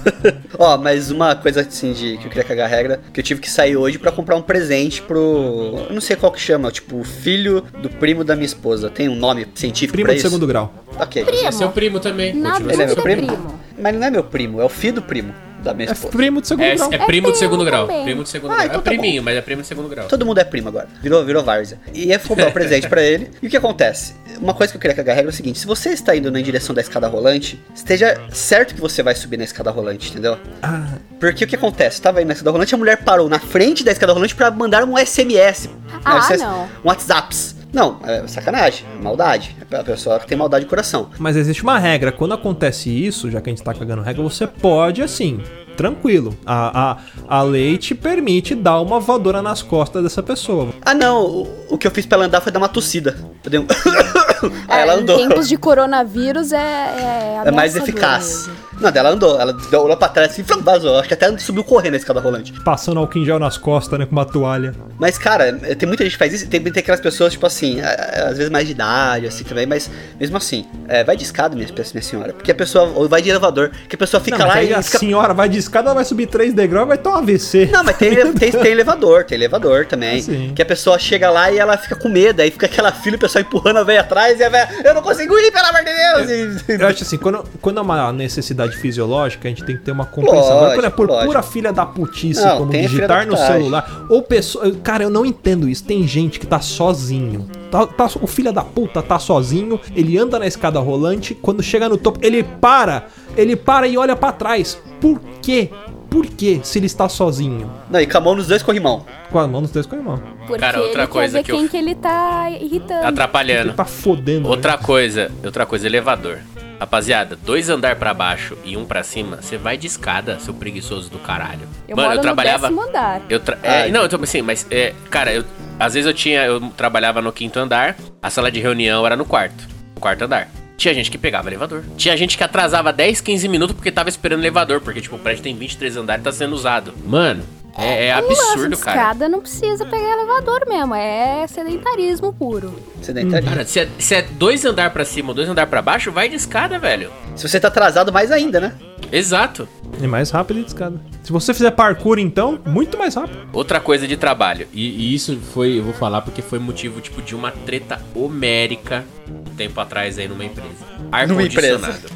<laughs> Ó, mas uma coisa assim de que eu queria cagar a regra, que eu tive que sair hoje pra comprar um presente pro. Eu não sei qual que chama, tipo, o filho do primo da minha esposa. Tem um nome científico Primo pra de isso? segundo grau. Ok. É seu primo também. Na continua Ele é meu é primo? primo. Mas não é meu primo, é o filho do primo da minha É esposa. primo de segundo É, grau. é primo de segundo primo grau. também. Primo de segundo Ah, grau. então é tá priminho, mas é primo de segundo grau. Todo mundo é primo agora. Virou, virou várzea. E eu fui comprar um presente pra ele. E o que acontece? Uma coisa que eu queria cagar a regra é o seguinte: se você está indo na direção da escada rolante, esteja certo que você vai subir na escada rolante, entendeu? Ah, Porque o que acontece? Tava indo na escada rolante, a mulher parou na frente da escada rolante pra mandar um SMS. Ah, Um SMS, não. Um WhatsApps. Não, é sacanagem, maldade. É a pessoa que tem maldade de coração. mas existe uma regra. Quando acontece isso, já que a gente tá cagando regra, você pode, assim, tranquilo. A, a, a lei te permite dar uma voadora nas costas dessa pessoa. Ah, não, o, o que eu fiz pra ela andar foi dar uma tossida. Eu dei um. <laughs> Aí É, ela em andou. tempos de coronavírus é, é, É mais eficaz. mesmo. Não, dela andou. Ela deu olhou pra trás e flum, vazou. Acho que até subiu correndo na escada rolante. Passando álcool em gel nas costas, né? Com uma toalha. Mas, cara, tem muita gente que faz isso. e Tem, tem aquelas pessoas, tipo assim, é, às vezes mais de idade, assim também. Mas mesmo assim, é, vai de escada, minha, minha senhora. Porque a pessoa. Ou vai de elevador. Que a pessoa fica Não, lá aí e a fica. senhora vai de escada, vai subir três degraus e vai ter um AVC. Não, mas tem, <laughs> tem, tem elevador, tem elevador também. Sim. Que a pessoa chega lá e ela fica com medo, aí fica aquela fila, o pessoal empurrando a velha atrás e a velha, eu não consigo ir, pelo amor de Deus! E- <laughs> Eu acho assim, quando, quando é uma necessidade fisiológica, a gente tem que ter uma compreensão. Agora, quando é Lógico, por lógico. pura filha da putice, Não, como digitar no celular, ou pessoa. Cara, eu não entendo isso. Tem gente que tá sozinho. Tá, tá- o filho da puta tá sozinho, ele anda na escada rolante, quando chega no topo, ele para, ele para e olha pra trás. Por quê? Por quê se ele está sozinho? Não, e com a mão nos dois corrimão. Com a mão nos dois com a mão. Porque Cara, outra ele coisa quer ver que eu- quem que ele tá irritando. Atrapalhando. Ele tá fodendo. Outra né? coisa, outra coisa, elevador. Rapaziada, dois andar pra baixo e um pra cima, você vai de escada, seu preguiçoso do caralho. Eu moro no décimo andar. Eu tra... É, não, eu tô assim, mas é, cara, eu Às vezes eu tinha, eu trabalhava no quinto andar, a sala de reunião era no quarto, no quarto andar. Tinha gente que pegava elevador. Tinha gente que atrasava 10, 15 minutos porque tava esperando elevador, porque tipo, o prédio tem 23 andares e tá sendo usado. Mano, é, é absurdo, Nossa, cara. escada não precisa pegar elevador mesmo, é sedentarismo puro. Sedentarismo. Cara, se é, se é dois andar pra cima dois andar pra baixo, vai de escada, velho. Se você tá atrasado, mais ainda, né? Exato. É mais rápido de escada. Se você fizer parkour, então, muito mais rápido. Outra coisa de trabalho. E, e isso foi, eu vou falar porque foi motivo tipo de uma treta homérica um tempo atrás aí numa empresa. Ar Numa condicionado.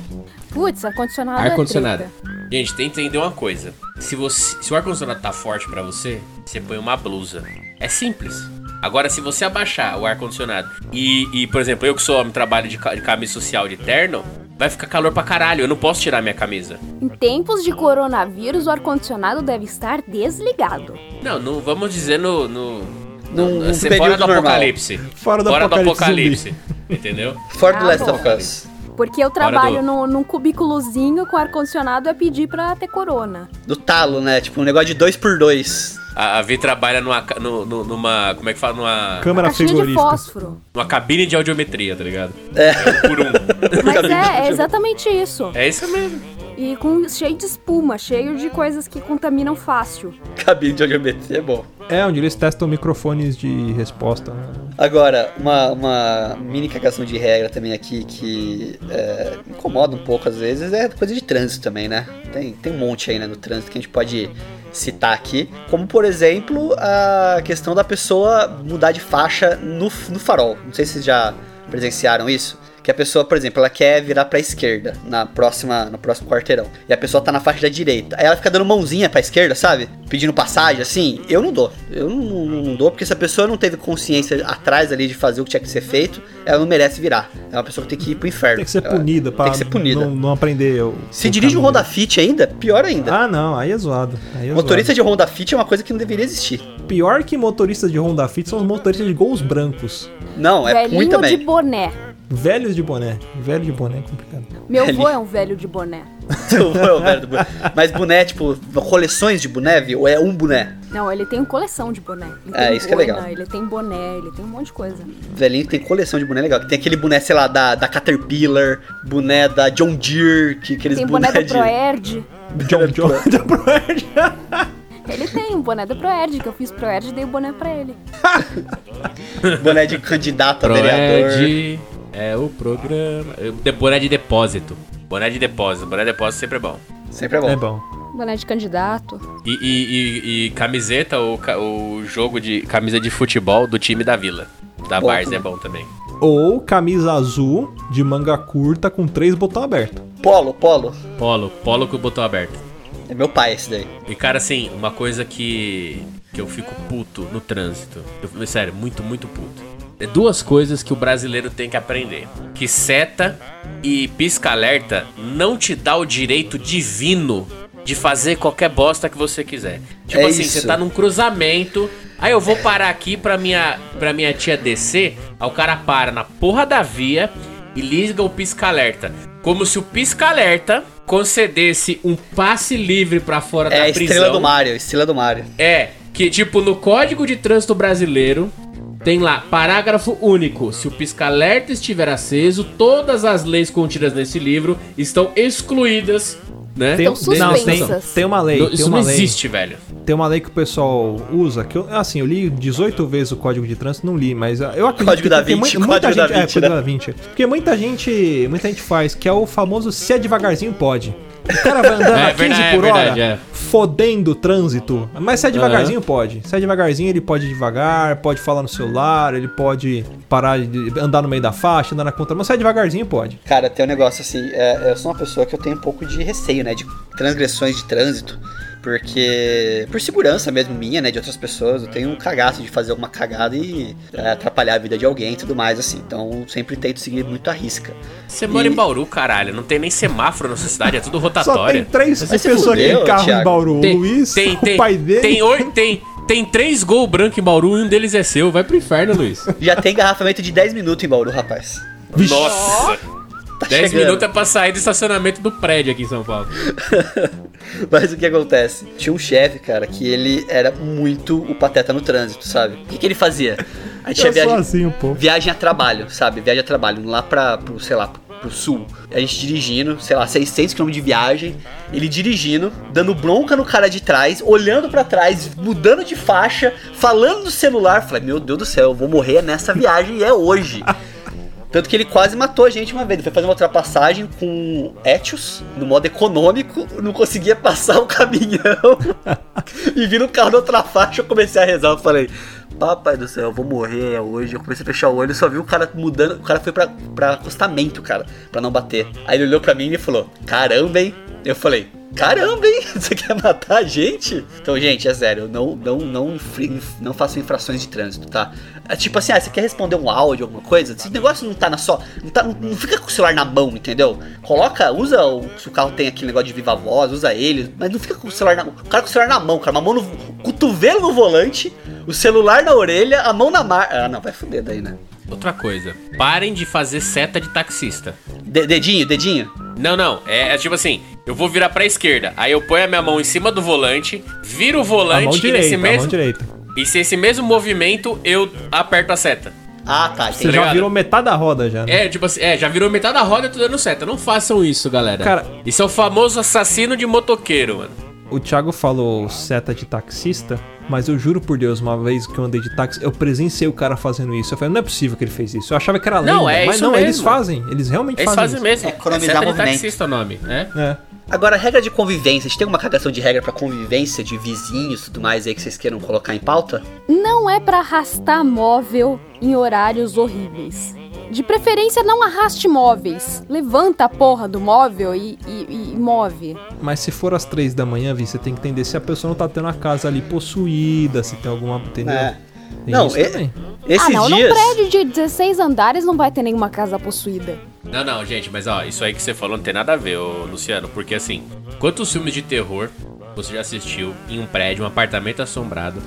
Putz, ar-condicionado Ar é condicionado. treta. Gente, tem que entender uma coisa. Se você, se o ar condicionado tá forte pra você, você põe uma blusa. É simples. Agora, se você abaixar o ar condicionado e, e, por exemplo, eu que sou homem, trabalho de, de camisa social de terno, vai ficar calor pra caralho. Eu não posso tirar minha camisa. Em tempos de coronavírus, o ar-condicionado deve estar desligado. Não, não vamos dizer no. no período fora do normal. apocalipse. Fora do fora do apocalipse apocalipse. Entendeu? Fora do Ah, Last of Us. Porque eu trabalho do- no, num cubículozinho com ar-condicionado é pedir pra ter corona. Do talo, né? Tipo, um negócio de dois por dois. A, a Vi trabalha numa, ca- no- no- numa. Como é que fala? Numa, Câmara Caixinha de frigorífica. fósforo. numa cabine de audiometria, tá ligado? É. Por um. Mas é, é exatamente isso. É isso mesmo. E com cheio de espuma, cheio de coisas que contaminam fácil. Cabine de audiometria é bom. É, onde eles testam microfones de resposta. né? Agora, uma, uma mini cagação de regra também aqui que é, incomoda um pouco às vezes é coisa de trânsito também, né? Tem, tem um monte aí né, no trânsito que a gente pode citar aqui. Como, por exemplo, a questão da pessoa mudar de faixa no, no farol. Não sei se vocês já presenciaram isso. Que a pessoa, por exemplo, ela quer virar pra esquerda na próxima, no próximo quarteirão. E a pessoa tá na faixa da direita. Aí ela fica dando mãozinha pra esquerda, sabe? Pedindo passagem, assim. Eu não dou. Eu não, não- não dou, porque se a pessoa não teve consciência atrás ali de fazer o que tinha que ser feito, ela não merece virar. É uma pessoa que tem que ir pro inferno. Tem que ser Ela punida pra Tem que ser punida. Não, não aprender. o- Se o dirige um caminho. Honda Fit ainda, pior ainda. Ah, não, aí é zoado. Aí é Motorista de Honda Fit é uma coisa que não deveria existir. zoado. Pior que motoristas de Honda Fit são os motoristas de gols brancos. Não, é Velhinho também. de boné. Velhos de boné. Velho de boné é complicado. Meu <laughs> avô é um velho de boné. É o velho do boné. Mas boné, tipo, coleções de boné, viu? Ou é um boné? Não, ele tem coleção de boné. Ele É, tem isso que é boina, legal. Ele tem boné, ele tem um monte de coisa. Velhinho tem coleção de boné legal. que Tem aquele boné, sei lá, da, da Caterpillar, boné da John Deere, que aqueles tem boné do de... Proerd. John John da <laughs> Proerd. Ele tem um boné do Proerd, que eu fiz Proerd e dei o boné pra ele. <laughs> boné de candidato a vereador. É o programa. De- Boné de depósito. Boné de depósito. Boné de depósito sempre é bom. Sempre é bom. É bom. Boné de candidato. E, e- e- e camiseta, o, o jogo de camisa de futebol do time da vila. Da Várzea é bom também. Ou camisa azul de manga curta com três botões abertos. Polo, polo. Polo, polo com o botão aberto. É meu pai esse daí. E cara, assim, uma coisa que, que eu fico puto no trânsito. Eu, sério, muito, muito puto. É duas coisas que o brasileiro tem que aprender. Que seta e pisca-alerta não te dá o direito divino de fazer qualquer bosta que você quiser. Tipo É assim, isso. você tá num cruzamento, aí eu vou parar aqui pra minha, pra minha tia descer, aí o cara para na porra da via e liga o pisca-alerta. Como se o pisca-alerta concedesse um passe livre pra fora É da prisão. estrela do Mario, estrela do Mario. É, que tipo, no Código de Trânsito Brasileiro tem lá, parágrafo único. Se o pisca-alerta estiver aceso, todas as leis contidas nesse livro estão excluídas, né? Tem, Estão não, tem, tem uma lei. Não, tem Isso uma não lei. existe, velho. Tem uma lei que o pessoal usa, que eu, assim, eu li 18 vezes o código de trânsito, não li, mas eu acredito Código que da porque Vinci, mui- muita Código da gente, é, Vinci, código né? da Vinci. Porque muita gente, muita gente faz, que é o famoso se é devagarzinho pode. O cara vai andando É a 15 verdade, por é hora, verdade, é. fodendo o trânsito. Mas se é devagarzinho, pode. Se é devagarzinho, ele pode ir devagar, pode falar no celular, ele pode parar de andar no meio da faixa, andar na contra. Mas se é devagarzinho, pode. Cara, tem um negócio assim, é, eu sou uma pessoa que eu tenho um pouco de receio, né, de transgressões de trânsito, porque por segurança mesmo minha, né, de outras pessoas, eu tenho um cagaço de fazer alguma cagada e é, atrapalhar a vida de alguém e tudo mais, assim, então sempre tento seguir muito a risca. Você mora E- em Bauru, caralho. Não tem nem semáforo na sua cidade, é tudo Só rotatória. tem três pessoas que tem carro Thiago. em Bauru. O Tem, Luiz, tem, o tem, pai dele. tem, oi- tem, tem três gol branco em Bauru e um deles é seu. Vai pro inferno, Luiz. Já tem engarrafamento de 10 minutos em Bauru, rapaz. Nossa! Tá 10 chegando. minutos é pra sair do estacionamento do prédio aqui em São Paulo. <laughs> Mas o que acontece? Tinha um chefe, cara, que ele era muito o pateta no trânsito, sabe? O que, que ele fazia? A gente tinha viagem, assim um pouco. viagem a trabalho, sabe? Viagem a trabalho, lá pra, pro, sei lá, pro sul. A gente dirigindo, sei lá, 600 km de viagem, ele dirigindo, dando bronca no cara de trás, olhando pra trás, mudando de faixa, falando no celular. Falei, meu Deus do céu, eu vou morrer nessa viagem e é hoje. <laughs> Tanto que ele quase matou a gente uma vez. Ele foi fazer uma ultrapassagem com Etios, no modo econômico, não conseguia passar o caminhão. <laughs> e vi no carro da outra faixa, eu comecei a rezar. Eu falei, papai do céu, eu vou morrer hoje. Eu comecei a fechar o olho só vi o cara mudando. O cara foi pra, pra acostamento, cara, pra não bater. Aí ele olhou pra mim e falou, caramba, hein? Eu falei, caramba, hein? <laughs> Você quer matar a gente? Então, gente, é sério, não, não, não, não façam infrações de trânsito, tá? É tipo assim, ah, você quer responder um áudio, alguma coisa? Esse negócio não tá na só. Não, tá, não fica com o celular na mão, entendeu? Coloca, usa o. Se o carro tem aquele negócio de viva voz, usa ele, mas não fica com o celular na mão. O cara com o celular na mão, cara, uma mão no. cotovelo no volante, o celular na orelha, a mão na mar. Ah, não, vai fuder daí, né? Outra coisa, parem de fazer seta de taxista. De- dedinho, dedinho. Não, não, é, é tipo assim, eu vou virar pra esquerda, aí eu ponho a minha mão em cima do volante, viro o A volante mão e direita, nesse a mão mesmo direita. e se esse mesmo movimento eu aperto a seta. Ah, tá, Você entendi. já ligado? virou metade da roda já, né? É, tipo assim, é, já virou metade da roda e eu tô dando seta. Não façam isso, galera. Cara- isso é o famoso assassino de motoqueiro, mano. O Thiago falou seta de taxista, mas eu juro por Deus, uma vez que eu andei de táxi, eu presenciei o cara fazendo isso. Eu falei, não é possível que ele fez isso. Eu achava que era lenda, Não, é mas isso não, eles mesmo. fazem. Eles realmente Eles fazem fazem isso. mesmo. É economizar movimento. taxista o nome, né? É. Agora, regra de convivência. A gente tem uma cagação de regra pra convivência de vizinhos e tudo mais aí que vocês queiram colocar em pauta? Não é pra arrastar móvel em horários horríveis. De preferência, não arraste móveis. Levanta a porra do móvel e, e- e move. Mas se for às três da manhã, Vi, você tem que entender se a pessoa não tá tendo a casa ali possuída, se tem alguma. Entendeu? É. Tem Não, isso e- também. Esses ah, não, dias. num prédio de 16 andares não vai ter nenhuma casa possuída. Não, não, gente, mas ó, isso aí que você falou não tem nada a ver, ô, Luciano, porque assim, quantos filmes de terror você já assistiu em um prédio, um apartamento assombrado,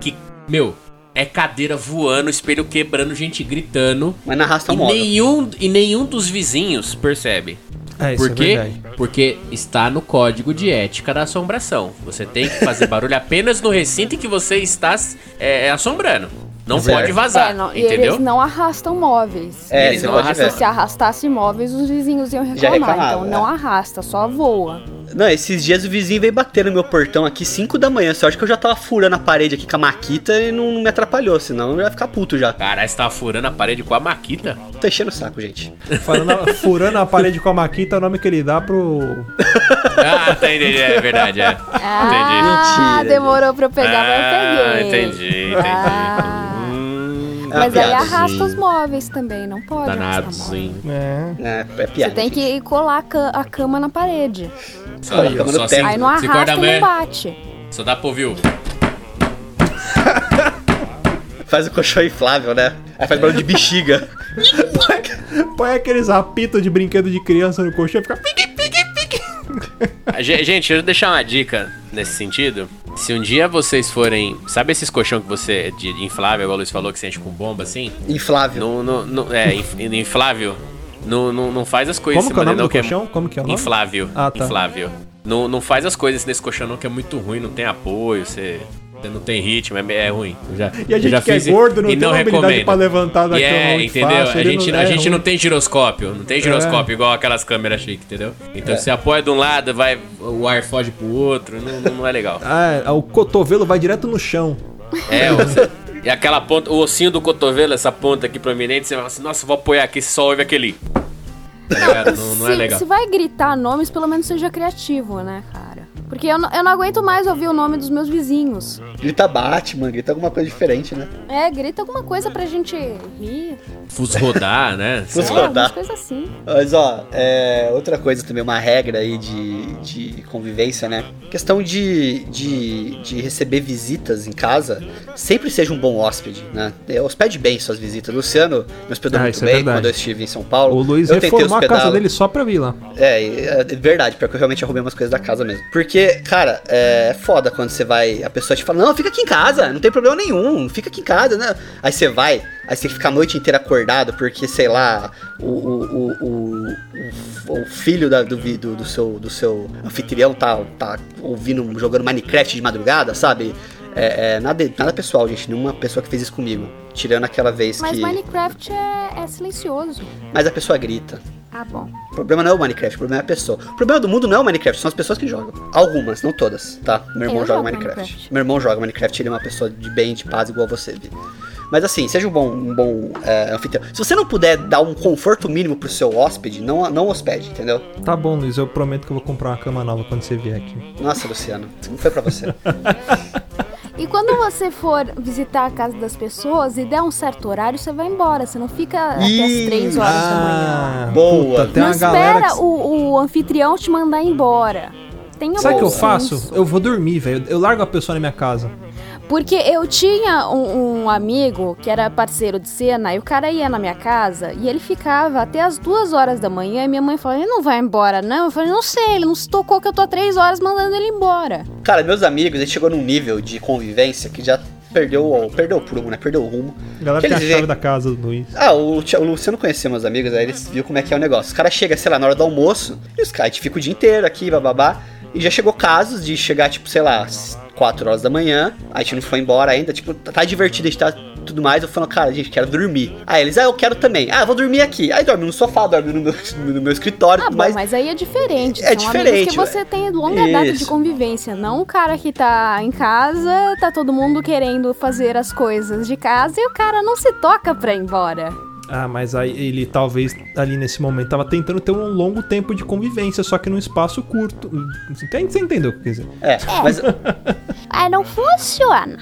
que, meu, é cadeira voando, espelho quebrando, gente gritando, Mas não arrasta e um nenhum, e nenhum dos vizinhos percebe. É, isso Por é quê? verdade. Porque está no código de ética da assombração. Você tem que fazer barulho apenas no recinto em que você está é, assombrando. Não Certo. pode vazar, é, não, e entendeu? eles não arrastam móveis. É, Eles não arrastam-. Se arrastasse móveis, os vizinhos iam reclamar. reclamavam, então não é. arrasta, só voa. Não, esses dias o vizinho veio bater no meu portão aqui 5 da manhã. Só acho que eu já tava furando a parede aqui com a maquita e não, não me atrapalhou, senão eu ia ficar puto já. Caralho, você tá furando a parede com a maquita? Tô enchendo o saco, gente. A- furando a parede com a maquita é o nome que ele dá pro. <laughs> Ah, tá entendi, é verdade, é. Ah, Mentira, demorou pra eu pegar, ah, mas eu peguei. entendi, entendi. Ah. É Mas aí arrasta sim. os móveis também, não pode Danado, sim. É. É, é Você piada. tem que colar a ca- a cama na parede. Só, Aí, ó. só, Aí Aí não arrasta e não bate. só dá pra ouvir o... <laughs> Faz o colchão inflável, né? Aí faz barulho de bexiga. <laughs> Põe aqueles apitos de brinquedo de criança no colchão e fica. <laughs> Gente, deixa eu deixar uma dica nesse sentido. Se um dia vocês forem... Sabe esses colchão que você... De inflável, igual o Luiz falou, que você enche com bomba, assim? Inflável. No, no, no- é, inf- inflável. Não, não, não faz as coisas Como em que é o cima nome do não, colchão? Como que é o nome? Inflável. Ah, tá. Inflável. Não, não faz as coisas nesse colchão não, que é muito ruim, não tem apoio, você não tem ritmo, é, é ruim. Eu já, E a gente já que é fiz e- gordo não e tem uma habilidade recomendo. pra levantar da E cama é, entendeu? fácil, a gente, não- a é gente ruim. não tem giroscópio, não tem giroscópio igual aquelas câmeras chiques, entendeu? Então você apoia de um lado, vai, o ar foge pro outro, não, não- não é legal. <laughs> Ah, o cotovelo vai direto no chão. É, <laughs> você, e aquela ponta, o ossinho do cotovelo, essa ponta aqui prominente, você fala assim, nossa, vou apoiar aqui, você só ouve aquele. Tá ligado? Não, não é legal. se vai gritar nomes, pelo menos seja criativo, né, cara? Porque eu não, eu não aguento mais ouvir o nome dos meus vizinhos. Grita Batman, grita alguma coisa diferente, né? É, grita alguma coisa pra gente rir. Fus rodar, né? Fus é, rodar. coisas assim. Mas ó, é, outra coisa também, uma regra aí de, de convivência, né? Questão de, de, de receber visitas em casa, sempre seja um bom hóspede, né? É, Hospede bem suas visitas. Luciano me hospedou Ah, muito é bem verdade. quando eu estive em São Paulo. O Luiz eu reformou a casa dele só pra vir lá. É, é verdade, porque eu realmente arrumei umas coisas da casa mesmo. Porque, cara, é foda quando você vai. A pessoa te fala, não, fica aqui em casa, não tem problema nenhum, fica aqui em casa, né? Aí você vai, Aí você ficar a noite inteira acordado, porque, sei lá, o, o, o, o, filho da- do, do, do seu, do seu anfitrião tá, tá ouvindo, jogando Minecraft de madrugada, sabe? É, é, nada, nada pessoal, gente. Nenhuma pessoa que fez isso comigo. Tirando aquela vez Mas que. Minecraft é, é silencioso. Mas a pessoa grita. Ah, bom. O problema não é o Minecraft, o problema é a pessoa. O problema do mundo não é o Minecraft, são as pessoas que jogam. Algumas, não todas, tá? Meu irmão Eu joga Minecraft. Minecraft. Meu irmão joga Minecraft, ele é uma pessoa de bem, de paz, igual você, Vi. Mas assim, seja um bom, um bom é, anfitrião. Se você não puder dar um conforto mínimo pro seu hóspede, não, não hospede, entendeu? Tá bom, Luiz, eu prometo que eu vou comprar uma cama nova quando você vier aqui. Nossa, Luciano, não foi pra você. <laughs> E quando você for visitar a casa das pessoas e der um certo horário, você vai embora. Você não fica até as 3 horas da manhã. Boa. Puta, tem não uma galera espera que... o, o anfitrião te mandar embora. Tenha Sabe o que eu faço? Eu vou dormir, velho. Eu largo a pessoa na minha casa. Porque eu tinha um, um amigo que era parceiro de cena e o cara ia na minha casa e ele ficava até as duas horas da manhã e minha mãe falou, ele não vai embora não? Eu falei, não sei, ele não se tocou que eu tô há três horas mandando ele embora. Cara, meus amigos, ele chegou num nível de convivência que já perdeu, o- perdeu o prumo, né? Perdeu o rumo. A galera Que tem a chave veem- da casa do Luiz. Ah, o, o Luciano conhecia meus amigos, aí eles viu como é que é o negócio. Os caras chegam, sei lá, na hora do almoço, e os caras, a gente fica o dia inteiro aqui, bababá. E já chegou casos de chegar, tipo, sei lá, 4 horas da manhã, a gente não foi embora ainda, tipo, tá divertido, a gente tá tudo mais. Eu falando, cara, gente, quero dormir. Aí eles, ah, eu quero também. Ah, vou dormir aqui. Aí dorme no sofá, dorme no meu, <laughs> no meu escritório, Ah, tudo bom, mais. mas aí é diferente. É São diferente, amigos que você tem longa data de Isso. convivência. Não o cara que tá em casa, tá todo mundo querendo fazer as coisas de casa e o cara não se toca pra ir embora. Ah, mas aí ele talvez ali nesse momento tava tentando ter um longo tempo de convivência, só que num espaço curto. Você entende- você entendeu o que eu quis dizer? É, mas Ah, <laughs> não funciona.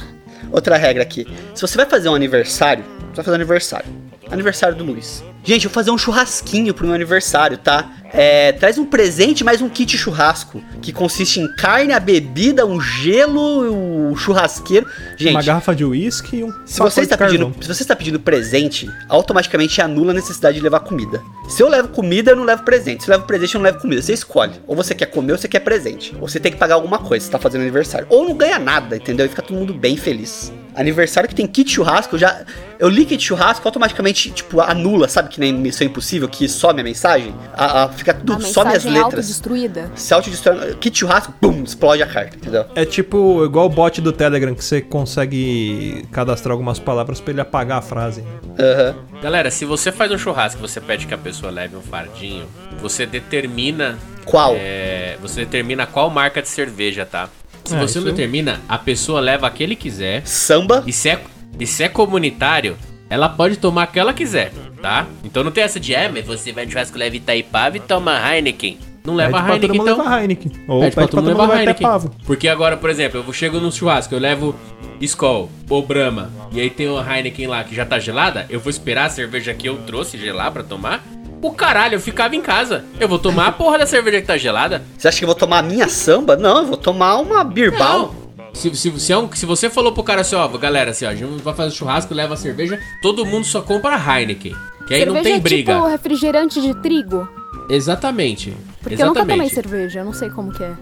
outra regra aqui. Se você vai fazer um aniversário, você vai fazer um aniversário. Aniversário do Luiz. Gente, eu vou fazer um churrasquinho pro meu aniversário, tá? É, traz um presente mais um kit churrasco. Que consiste em carne, a bebida, um gelo, o churrasqueiro. Gente, Uma garrafa de uísque e um. se você, está pedindo, carvão. se você está pedindo presente, automaticamente anula a necessidade de levar comida. Se eu levo comida, eu não levo presente. Se eu levo presente, eu não levo comida. Você escolhe. Ou você quer comer ou você quer presente. Ou você tem que pagar alguma coisa se está fazendo aniversário. Ou não ganha nada, entendeu? E fica todo mundo bem feliz. Aniversário que tem kit churrasco, eu já. Eu li kit churrasco, automaticamente, tipo, anula, sabe que nem Missão Impossível, que some a mensagem? A, a- fica tudo, A some as mensagem letras. autodestruída. Se autodestrói. Kit churrasco, pum, explode a carta, entendeu? É tipo igual o bot do Telegram que você consegue cadastrar algumas palavras pra ele apagar a frase. né? Aham. Galera, se você faz um churrasco e você pede que a pessoa leve um fardinho, você determina. Qual? é, você determina qual marca de cerveja, tá? Se É, você não determina, a pessoa leva a que ele quiser. Samba. E se é, e se é comunitário, ela pode tomar a que ela quiser, tá? Então não tem essa de, é, mas você vai no churrasco, leva Itaipava e toma Heineken. Não leva Pede pra todo Heineken, mundo então. levar Heineken. Ou Pede pra todo mundo levar Heineken. Porque agora, por exemplo, eu chego no churrasco, eu levo Skol ou Brahma, e aí tem uma Heineken lá que já tá gelada, eu vou esperar a cerveja que eu trouxe gelar pra tomar? O caralho, eu ficava em casa. Eu vou tomar a porra da cerveja que tá gelada? Você acha que eu vou tomar a minha samba? Não, eu vou tomar uma birbal. Se, se, se, é um- se você falou pro cara assim, ó, galera, assim, ó, a gente vai fazer churrasco, leva a cerveja, todo mundo só compra Heineken. Que aí não cerveja tem é briga. tipo refrigerante de trigo. Exatamente. Porque eu nunca tomei Exatamente. cerveja, eu não sei como que é.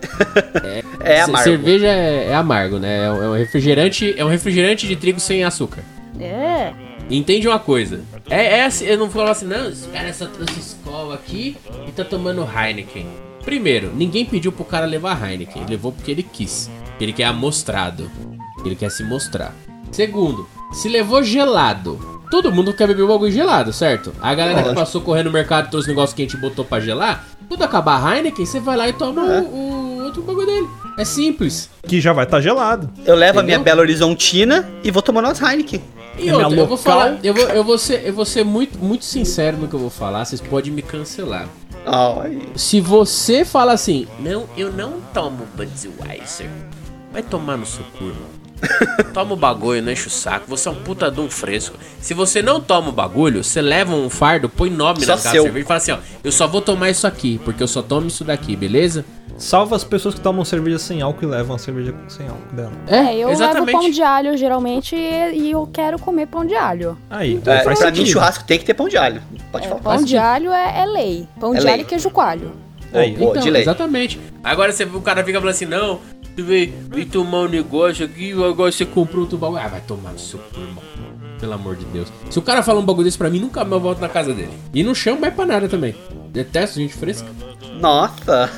<laughs> É Ce- amargo. Cerveja é, é amargo, né? É um, é um refrigerante, é um refrigerante de trigo sem açúcar. É. Entende uma coisa? É, é assim, eu não vou falar assim, não, esse cara só trouxe escola aqui e tá tomando Heineken. Primeiro, ninguém pediu pro cara levar Heineken. Ele levou porque ele quis. Ele quer amostrado. Ele quer se mostrar. Segundo, se levou gelado. Todo mundo quer beber o bagulho gelado, certo? A galera que passou correndo no mercado e trouxe negócio quente e botou pra gelar. Quando acabar a Heineken, você vai lá e toma É. o, o outro bagulho dele. É simples. Que já vai estar gelado. Eu levo a minha Entendeu? Belo Horizontina e vou tomando as Heineken. E É outra, minha eu vou local. falar, eu vou, eu vou ser, eu vou ser muito, muito sincero no que eu vou falar, vocês podem me cancelar. Ai. Se você fala assim, não, eu não tomo Budweiser, vai tomar no seu cu, irmão. <laughs> Toma o bagulho, não enche o saco. Você é um puta de um fresco. Se você não toma o bagulho, você leva um fardo, põe nome Só na casa cerveja e fala assim, ó, eu só vou tomar isso aqui, porque eu só tomo isso daqui, beleza? Salva as pessoas que tomam cerveja sem álcool e levam a cerveja sem álcool dela. É, eu exatamente. levo pão de alho geralmente e, e eu quero comer pão de alho. Aí, então É, faz pra mim, sentido. churrasco tem que ter pão de alho. Pode É, falar. pão de alho é, é lei. Pão É de lei. alho e queijo coalho. Aí, Pô, Então, de lei. exatamente. Agora você, o cara fica falando assim, não, tu veio, veio tomar um negócio aqui, agora você comprou outro bagulho. Ah, vai tomar no seu irmão. Pelo amor de Deus. Se o cara fala um bagulho desse pra mim, nunca mais eu volto na casa dele. E não chamo mais pra nada também. Detesto gente fresca. Nossa!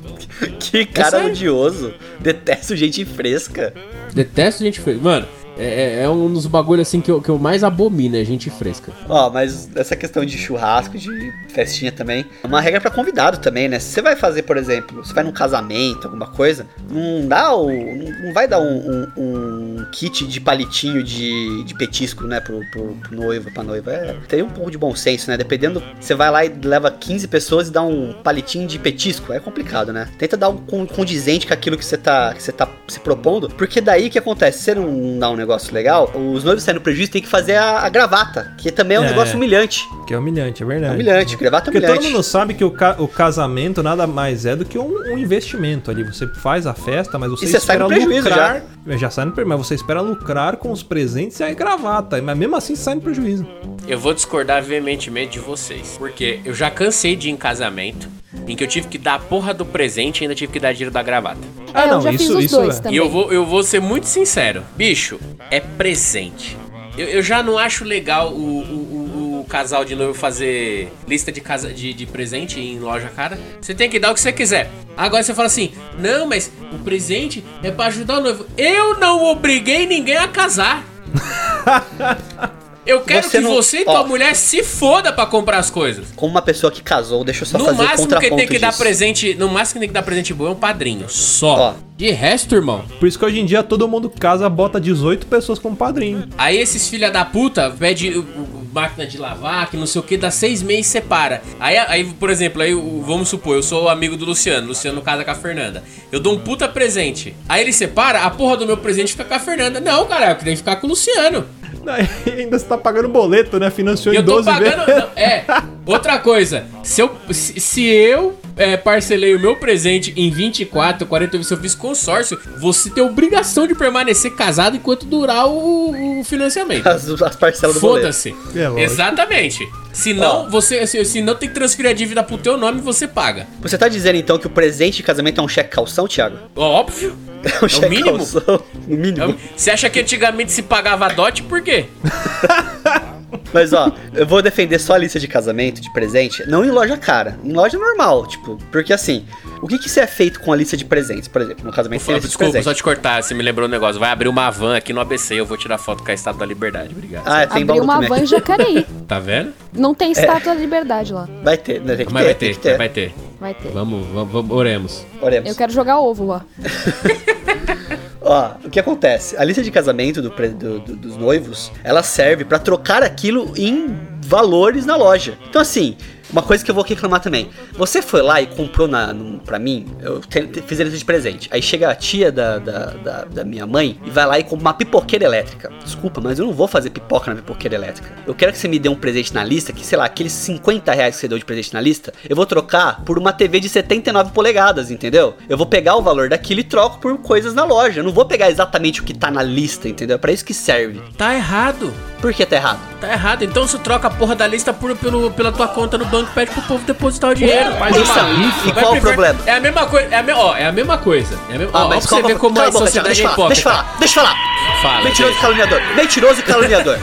<laughs> que cara sério. odioso. Detesto gente fresca. Detesto gente fresca. Mano, é, é- é um dos bagulhos assim que eu, que eu mais abomino, é gente fresca. Ó, mas essa questão de churrasco, de festinha também, é uma regra pra convidado também, né? Se você vai fazer, por exemplo, você vai num casamento, alguma coisa, não dá o. Não vai dar um, um- um kit de palitinho de, de petisco, né? Pro, pro, pro noivo, pra noiva. É, tem um pouco de bom senso, né? Dependendo, você vai lá e leva 15 pessoas e dá um palitinho de petisco. É complicado, né? Tenta dar um con- condizente com aquilo que você tá, que você tá se propondo, porque daí que acontece? Você não dá um negócio legal, os noivos saem no prejuízo tem que fazer a, a gravata, que também é um É. negócio humilhante. Que é humilhante, é verdade. Humilhante, gravata Porque humilhante. todo mundo sabe que o, ca- o casamento nada mais é do que um, um investimento ali. Você faz a festa, mas você, E você sai espera no prejuízo lucrar. Já. sai no prejuízo, mas você espera lucrar com os presentes e a gravata. Mas mesmo assim sai no prejuízo. Eu vou discordar veementemente de vocês. Porque eu já cansei de ir em casamento em que eu tive que dar a porra do presente e ainda tive que dar dinheiro da gravata. Ah, É, não, eu já fiz isso, os isso dois é. também. E eu vou, eu vou ser muito sincero. Bicho, é presente. Eu, eu já não acho legal o, o- o- o casal de noivo fazer lista de, casa, de, de presente em loja cara. Você tem que dar o que você quiser. Agora você fala assim: não, mas o presente é pra ajudar o noivo. Eu não obriguei ninguém a casar. <laughs> Eu quero Você que não- você e tua ó. mulher se foda pra comprar as coisas. Como uma pessoa que casou, deixa eu só No fazer o máximo que contraponto tem que dar disso. presente, no máximo que tem que dar presente bom é um padrinho, só. Ó. De resto, irmão, Por isso que hoje em dia todo mundo casa, bota 18 pessoas como padrinho. Aí esses filha da puta pede máquina de lavar, que não sei o que, dá seis meses e separa. Aí, aí, por exemplo, aí vamos supor, eu sou o amigo do Luciano, Luciano casa com a Fernanda. Eu dou um puta presente. Aí ele separa, a porra do meu presente fica com a Fernanda. Não, cara, eu queria ficar com o Luciano. <laughs> Ainda você tá pagando boleto, né? Financiou em eu tô 12 pagando. não, é, outra coisa. Se eu, se, se eu é, parcelei o meu presente em 24, 40 vezes, se eu fiz consórcio, você tem obrigação de permanecer casado enquanto durar o, o financiamento. As, as parcelas do. Foda-se. É. Exatamente. Se não, você, se, se não tem que transferir a dívida pro teu nome, você paga. Você tá dizendo então que o presente de casamento é um cheque calção, Thiago? Óbvio. É um cheque mínimo. calção. No mínimo. É o- Você acha que antigamente se pagava dote por quê? <laughs> Mas ó, eu vou defender só a lista de casamento, de presente, não em loja cara, em loja normal, tipo, porque assim, o que que isso é feito com a lista de presentes, por exemplo, no casamento de Desculpa, só te cortar, você me lembrou um negócio. Vai abrir uma van aqui no ABC, eu vou tirar foto com a Estátua da Liberdade. Obrigado. Ah, é, tem Abriu uma também. van em Jacareí. <laughs> Tá vendo? Não tem estátua da liberdade lá. Vai ter, né? Tem que Mas ter, vai tem ter, que ter. vai ter. Vai ter. Vamos, vamos, vamos oremos. Oremos. Eu quero jogar ovo lá. <laughs> Ó, o que acontece? A lista de casamento do do- do- dos noivos, ela serve pra trocar aquilo em valores na loja. Então, assim, uma coisa que eu vou reclamar também. Você foi lá e comprou na, no, pra mim, eu te- te- fiz lista de presente. Aí chega a tia da, da, da- da minha mãe e vai lá e compra uma pipoqueira elétrica. Desculpa, mas eu não vou fazer pipoca na pipoqueira elétrica. Eu quero que você me dê um presente na lista, que sei lá, aqueles 50 reais que você deu de presente na lista, eu vou trocar por uma TV de 79 polegadas, entendeu? Eu vou pegar o valor daquilo e troco por coisas na loja. Eu não vou pegar exatamente o que tá na lista, entendeu? É pra isso que serve. Tá errado. Por que tá errado? Tá errado. Então você troca a porra da lista por, pelo, pela tua conta no banco, pede pro povo depositar o dinheiro. Faz Isso, uma e rifa. qual vai o problema? É a mesma coisa. É ó, é a mesma coisa. É a mesma, ó, ó, pra você qual- ver como a sociedade deixa é eu falar, deixa eu hipócrita. falar, deixa eu falar. Fala, Mentiroso e caluniador. Mentiroso e caluniador.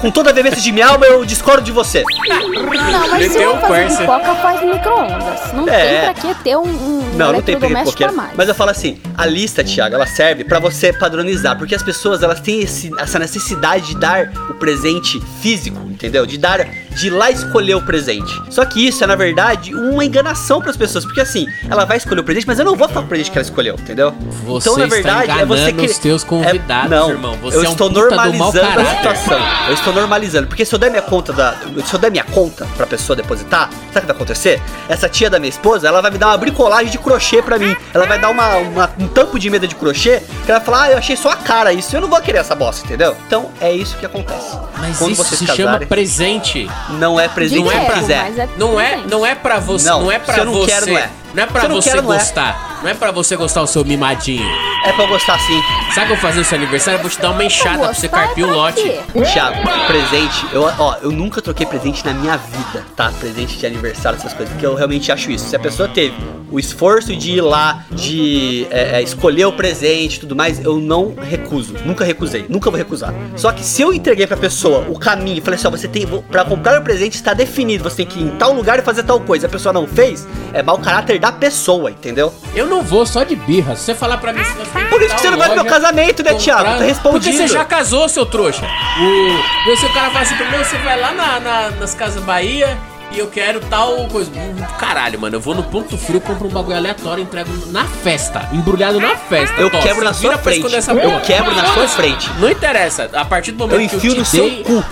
Com toda a veemência de minha alma, eu discordo de você. Não, mas se eu fazer pipoca, faz no micro-ondas. Não É. tem pra que ter um, um Não, não tem pra eletrodoméstico pipoqueira. a mais. Mas eu falo assim, a lista, Thiago, ela serve pra você padronizar, porque as pessoas elas têm esse- essa necessidade de dar o presente físico, entendeu? De dar, de ir lá escolher o presente. Só que isso é na verdade uma enganação pras pessoas, porque assim, ela vai escolher o presente, mas eu não vou com o presente que ela escolheu, entendeu? Você então na está verdade é você que os teus convidados, não, irmão. Você eu é um estou normalizando a situação. Eu estou normalizando, porque se eu der minha conta da, se eu der minha conta pra pessoa depositar, sabe o que vai acontecer? Essa tia da minha esposa, ela vai me dar uma bricolagem de crochê pra mim. Ela vai dar uma, uma- um tampo de mesa de crochê, que ela vai falar: "Ah, eu achei só a cara isso. Eu não vou querer essa bosta, entendeu?" Então, é isso que acontece. Mas Quando isso se casarem, chama presente. Não é presente quiser. é Não é, presente. não é pra você, Não, não, é se pra eu não você. quero, não é. Não é pra não você quero, não é. gostar. Não é pra você gostar o seu mimadinho. É pra eu gostar sim. Sabe o que eu vou fazer no seu aniversário? Eu vou te dar uma enxada pra você carpir pra lote. Thiago, presente, eu, ó, eu nunca troquei presente na minha vida, tá? Presente de aniversário, essas coisas, porque eu realmente acho isso. Se a pessoa teve o esforço de ir lá, de é, é, escolher o presente e tudo mais, eu não recuso. Nunca recusei, nunca vou recusar. Só que se eu entreguei pra pessoa o caminho e falei assim, ó, você tem, pra comprar o presente está definido, você tem que ir em tal lugar e fazer tal coisa, a pessoa não fez, é mau caráter da pessoa, entendeu? Eu não vou só de birra. Se você falar pra mim... se Por isso que você não vai no meu casamento, né, Thiago? Tá respondido. Porque você já casou, seu trouxa. O... Se o cara fala assim pra mim, você vai lá na, na- nas Casas Bahia e eu quero tal coisa. Caralho, mano, eu vou no ponto frio, compro um bagulho aleatório e entrego na festa. Embrulhado na festa. Eu quebro na sua frente. Eu porra. quebro na sua frente. Não interessa. A partir do momento Eu que eu te no seu dei, cu.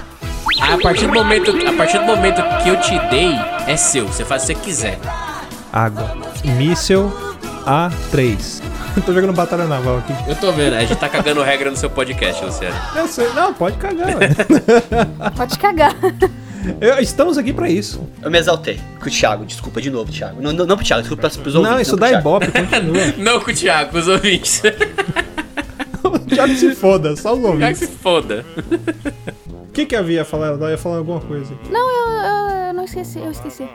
A partir do momento, a partir do momento que eu te dei, é seu. Você faz o que você quiser. Água. Míssel A3. <laughs> Tô jogando batalha naval aqui. Eu tô vendo, a gente tá cagando regra no seu podcast, Luciano. Eu sei. Não, pode cagar. <laughs> Pode cagar. <laughs> Eu- Estamos aqui pra isso. Eu me exaltei com o Thiago, desculpa de novo, Thiago. Não, não, não pro Thiago, desculpa pros, pros ouvintes. Não, isso dá Thiago. ibope, continua. Não com o Thiago, com os ouvintes. o Thiago se foda, só os ouvintes. se foda. O que que a Vi ia falar? Ela ia falar alguma coisa. Não, eu, eu, eu não esqueci, eu esqueci.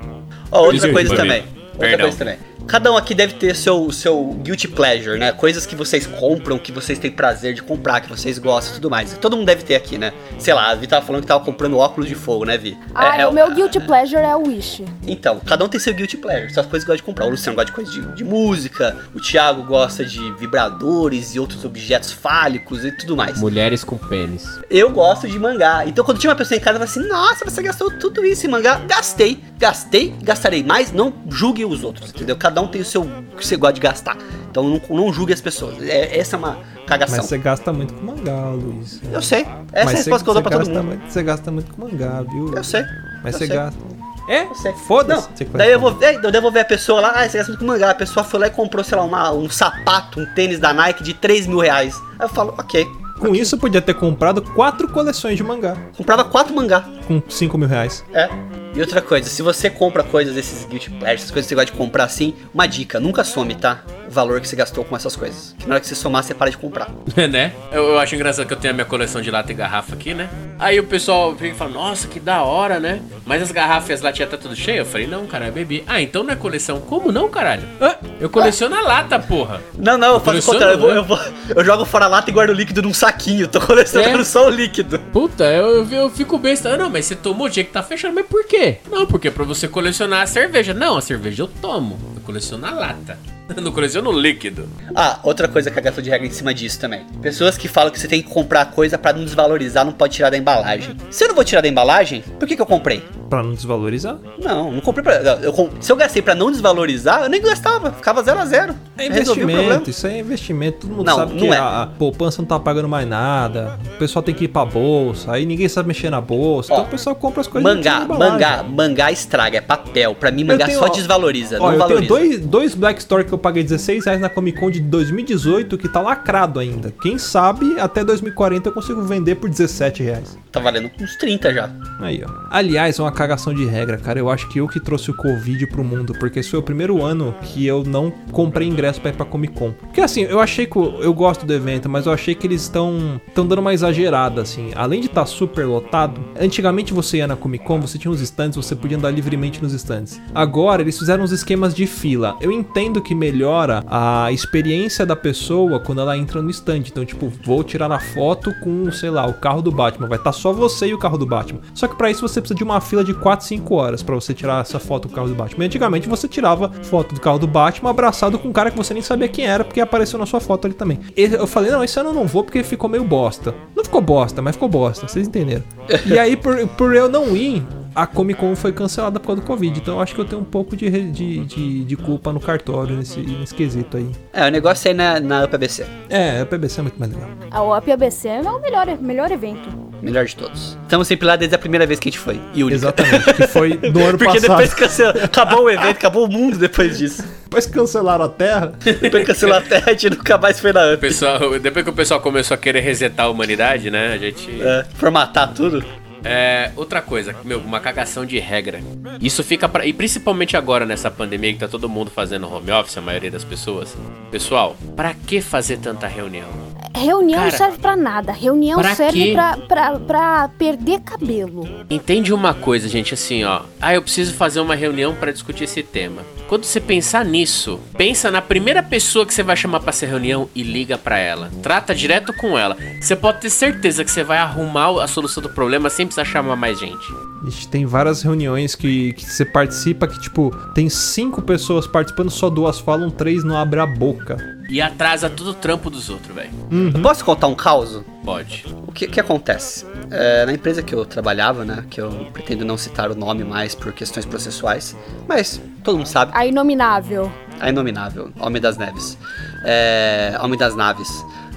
Ó, outra coisa também. Outra Perdão. coisa também. Cada um aqui deve ter seu, seu guilty pleasure, né? Coisas que vocês compram, que vocês têm prazer de comprar, que vocês gostam e tudo mais. Todo mundo deve ter aqui, né? Sei lá, a Vi tava falando que tava comprando óculos de fogo, né, Vi? Ah, É- é o meu guilty pleasure é o Wish. Então, cada um tem seu guilty pleasure, são as coisas que gosta de comprar. O Luciano gosta de coisas de, de música, o Thiago gosta de vibradores e outros objetos fálicos e tudo mais. Mulheres com pênis. Eu gosto de mangá. Então quando tinha uma pessoa em casa, eu falei assim, nossa, você gastou tudo isso em mangá. Gastei, gastei, gastarei mais. Não julgue os outros, entendeu? Cada um tem o seu que você gosta de gastar. Então não, não julgue as pessoas. É, essa é uma cagação. Mas você gasta muito com mangá, Luiz. Eu sei. Essa é a Mas resposta que eu dou pra todo mundo. muito- Você gasta muito com mangá, viu? Eu sei. Mas eu você sei. gasta. É? Eu. Foda-se. Daí eu vou, é, daí eu vou ver a pessoa lá, ah, você gasta muito com mangá. A pessoa foi lá e comprou, sei lá, uma- um sapato, um tênis da Nike de 3 mil reais. Aí eu falo, ok. Com isso, podia ter comprado quatro coleções de mangá. Comprava quatro mangá. Com 5 mil reais. É. E outra coisa, se você compra coisas desses guilty pleasures, coisas que você gosta de comprar assim, uma dica, nunca some, tá? O valor que você gastou com essas coisas. Que na hora que você somar, você para de comprar. <laughs> né? Eu, eu acho engraçado que eu tenho a minha coleção de lata e garrafa aqui, né? Aí o pessoal fica e fala, nossa, que da hora, né? Mas as garrafas e as latinhas tá tudo cheio? Eu falei, não, cara, eu bebi. Ah, então não é coleção. Como não, caralho? Ah, Eu coleciono a lata, porra. Não, não, eu faço o contrário. Eu, vou, né? eu, vou, eu jogo fora a lata e guardo o líquido num saquinho. Tô colecionando É? só o líquido. Puta, eu, eu, eu fico besta. Ah, não, mas você tomou, tinha que tá fechando. Mas por quê? Não, porque é pra você colecionar a cerveja. Não, a cerveja eu tomo. Eu coleciono a lata. <laughs> Eu não coleciono o líquido. Ah, outra coisa que a gata de regra em cima disso também. Pessoas que falam que você tem que comprar coisa pra não desvalorizar, não pode tirar da embalagem. Se eu não vou tirar da embalagem, por que, que eu comprei? pra não desvalorizar. Não, não comprei pra. Eu, se eu gastei pra não desvalorizar, eu nem gastava. Ficava zero a zero. É investimento, isso é investimento. Todo mundo Não, sabe não que é. a, a poupança não tá pagando mais nada. O pessoal tem que ir pra bolsa, aí ninguém sabe mexer na bolsa. Ó, então o pessoal compra as coisas Mangá, mangá, mangá estraga, é papel. Pra mim, mangá tenho, só desvaloriza, Ó, não eu valoriza. tenho dois, dois Black Store que eu paguei 16 reais na Comic Con de 2018 que tá lacrado ainda. Quem sabe até 2040 eu consigo vender por 17 reais. Tá valendo uns 30 já. Aí, ó. Aliás, é uma cagação de regra, cara. Eu acho que eu que trouxe o Covid pro mundo, porque esse foi o primeiro ano que eu não comprei ingresso pra ir pra Comic Con. Porque assim, eu achei que. Eu gosto do evento, mas eu achei que eles estão estão dando uma exagerada, assim. Além de estar super lotado, antigamente você ia na Comic Con, você tinha uns stands, você podia andar livremente nos stands. Agora, eles fizeram uns esquemas de fila. Eu entendo que melhora a experiência da pessoa quando ela entra no stand. Então, tipo, vou tirar a foto com, sei lá, o carro do Batman. Vai estar só você e o carro do Batman. Só que pra isso você precisa de uma fila de 4, 5 horas pra você tirar essa foto do carro do Batman. E antigamente você tirava foto do carro do Batman abraçado com um cara que você nem sabia quem era, porque apareceu na sua foto ali também. Eu falei, não, esse ano eu não vou porque ficou meio bosta. Não ficou bosta, mas ficou bosta, vocês entenderam. E aí, por, por eu não ir, a Comic Con foi cancelada por causa do Covid. Então eu acho que eu tenho um pouco de, de, de, de culpa no cartório nesse, nesse quesito aí. É, o negócio é ir na, na UPBC. É, a PBC é muito mais legal. A OP ABC é o melhor, melhor evento. Melhor de todos. Estamos sempre lá desde a primeira vez que a gente foi. E única. Exatamente, que foi <laughs> no ano Porque passado. depois cancela, acabou o evento, acabou o mundo depois disso. Depois cancelaram a Terra. Depois cancelou a terra, a gente nunca mais foi na UP. pessoal, depois que o pessoal começou a querer resetar a humanidade, né? A gente. É, formatar tudo. É, outra coisa, meu, uma cagação de regra. Isso fica pra. E principalmente agora nessa pandemia que tá todo mundo fazendo home office, a maioria das pessoas. Pessoal, pra que fazer tanta reunião? Reunião Cara, não serve pra nada. Reunião pra serve quê? pra, pra, pra perder cabelo. Entende uma coisa, gente, assim, ó. Ah, eu preciso fazer uma reunião pra discutir esse tema. Quando você pensar nisso, pensa na primeira pessoa que você vai chamar pra essa reunião e liga pra ela. Trata direto com ela. Você pode ter certeza que você vai arrumar a solução do problema sem precisar chamar mais gente. Ixi, tem várias reuniões que, que você participa que, tipo, tem cinco pessoas participando, só duas falam, três não abrem a boca. E atrasa todo o trampo dos outros, velho. Eu posso contar um caos? Pode. O que, que acontece? É, na empresa que eu trabalhava, né? Que eu pretendo não citar o nome mais por questões processuais, mas todo mundo sabe. A inominável. A inominável, Homem das Neves. É, Homem das Naves.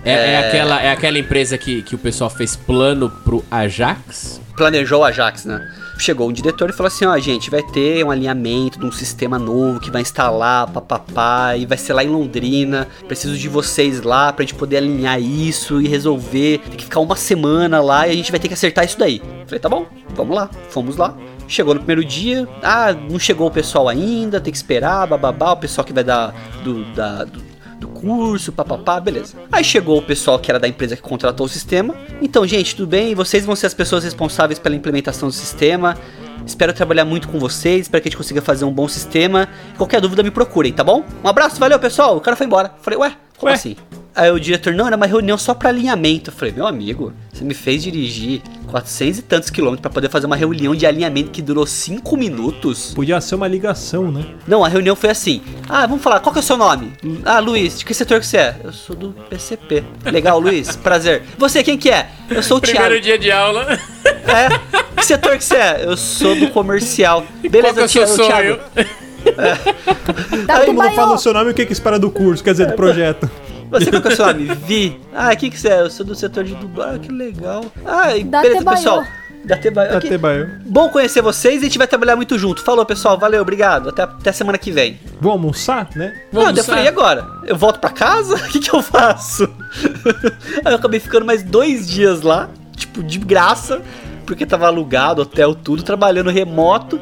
É, é aquela, é aquela empresa que, que o pessoal fez plano pro Ajax? Planejou o Ajax, né? Chegou um diretor e falou assim: ó, gente, vai ter um alinhamento de um sistema novo que vai instalar, papapá, e vai ser lá em Londrina. Preciso de vocês lá pra gente poder alinhar isso e resolver. Tem que ficar uma semana lá e a gente vai ter que acertar isso daí. Falei, tá bom, vamos lá. Fomos lá. Chegou no primeiro dia, ah, não chegou o pessoal ainda, tem que esperar, bababá, o pessoal que vai dar do, da, do curso, papapá, beleza. Aí chegou o pessoal que era da empresa que contratou o sistema. Então, gente, tudo bem? Vocês vão ser as pessoas responsáveis pela implementação do sistema. Espero trabalhar muito com vocês, espero que a gente consiga fazer um bom sistema. Qualquer dúvida me procurem, tá bom? Um abraço, valeu pessoal. O cara foi embora. Falei, ué, como Ué? assim? Aí o diretor, não, era uma reunião só pra alinhamento. Eu falei, meu amigo, você me fez dirigir 400 e tantos quilômetros pra poder fazer uma reunião de alinhamento que durou 5 minutos. Podia ser uma ligação, né? Não, a reunião foi assim. Ah, vamos falar, qual que é o seu nome? Ah, Luiz, de que setor que você é? Eu sou do PCP. Legal, Luiz, <laughs> prazer. Você, quem que é? Eu sou o Primeiro Thiago. dia de aula. <laughs> É? Que setor que você é? Eu sou do comercial. Qual que Beleza, é o seu Thiago. sonho? Da Todo mundo fala o seu nome e o que que espera do curso, quer dizer, do projeto. <laughs> Você qual que é o seu nome? Vi. Ah, quem que você é? Eu sou do setor de dublagem. Ah, que legal. Ah, e Da beleza, pessoal. Da Tebaiô. Ok. Até Bahia. Bom conhecer vocês e a gente vai trabalhar muito junto. Falou, pessoal. Valeu, obrigado. Até, até semana que vem. Vou almoçar, né? Não, Vamos eu falei, e agora? Eu volto pra casa? <laughs> O que, que eu faço? <laughs> Aí eu acabei ficando mais dois dias lá, tipo, de graça, porque tava alugado, hotel, tudo, trabalhando remoto.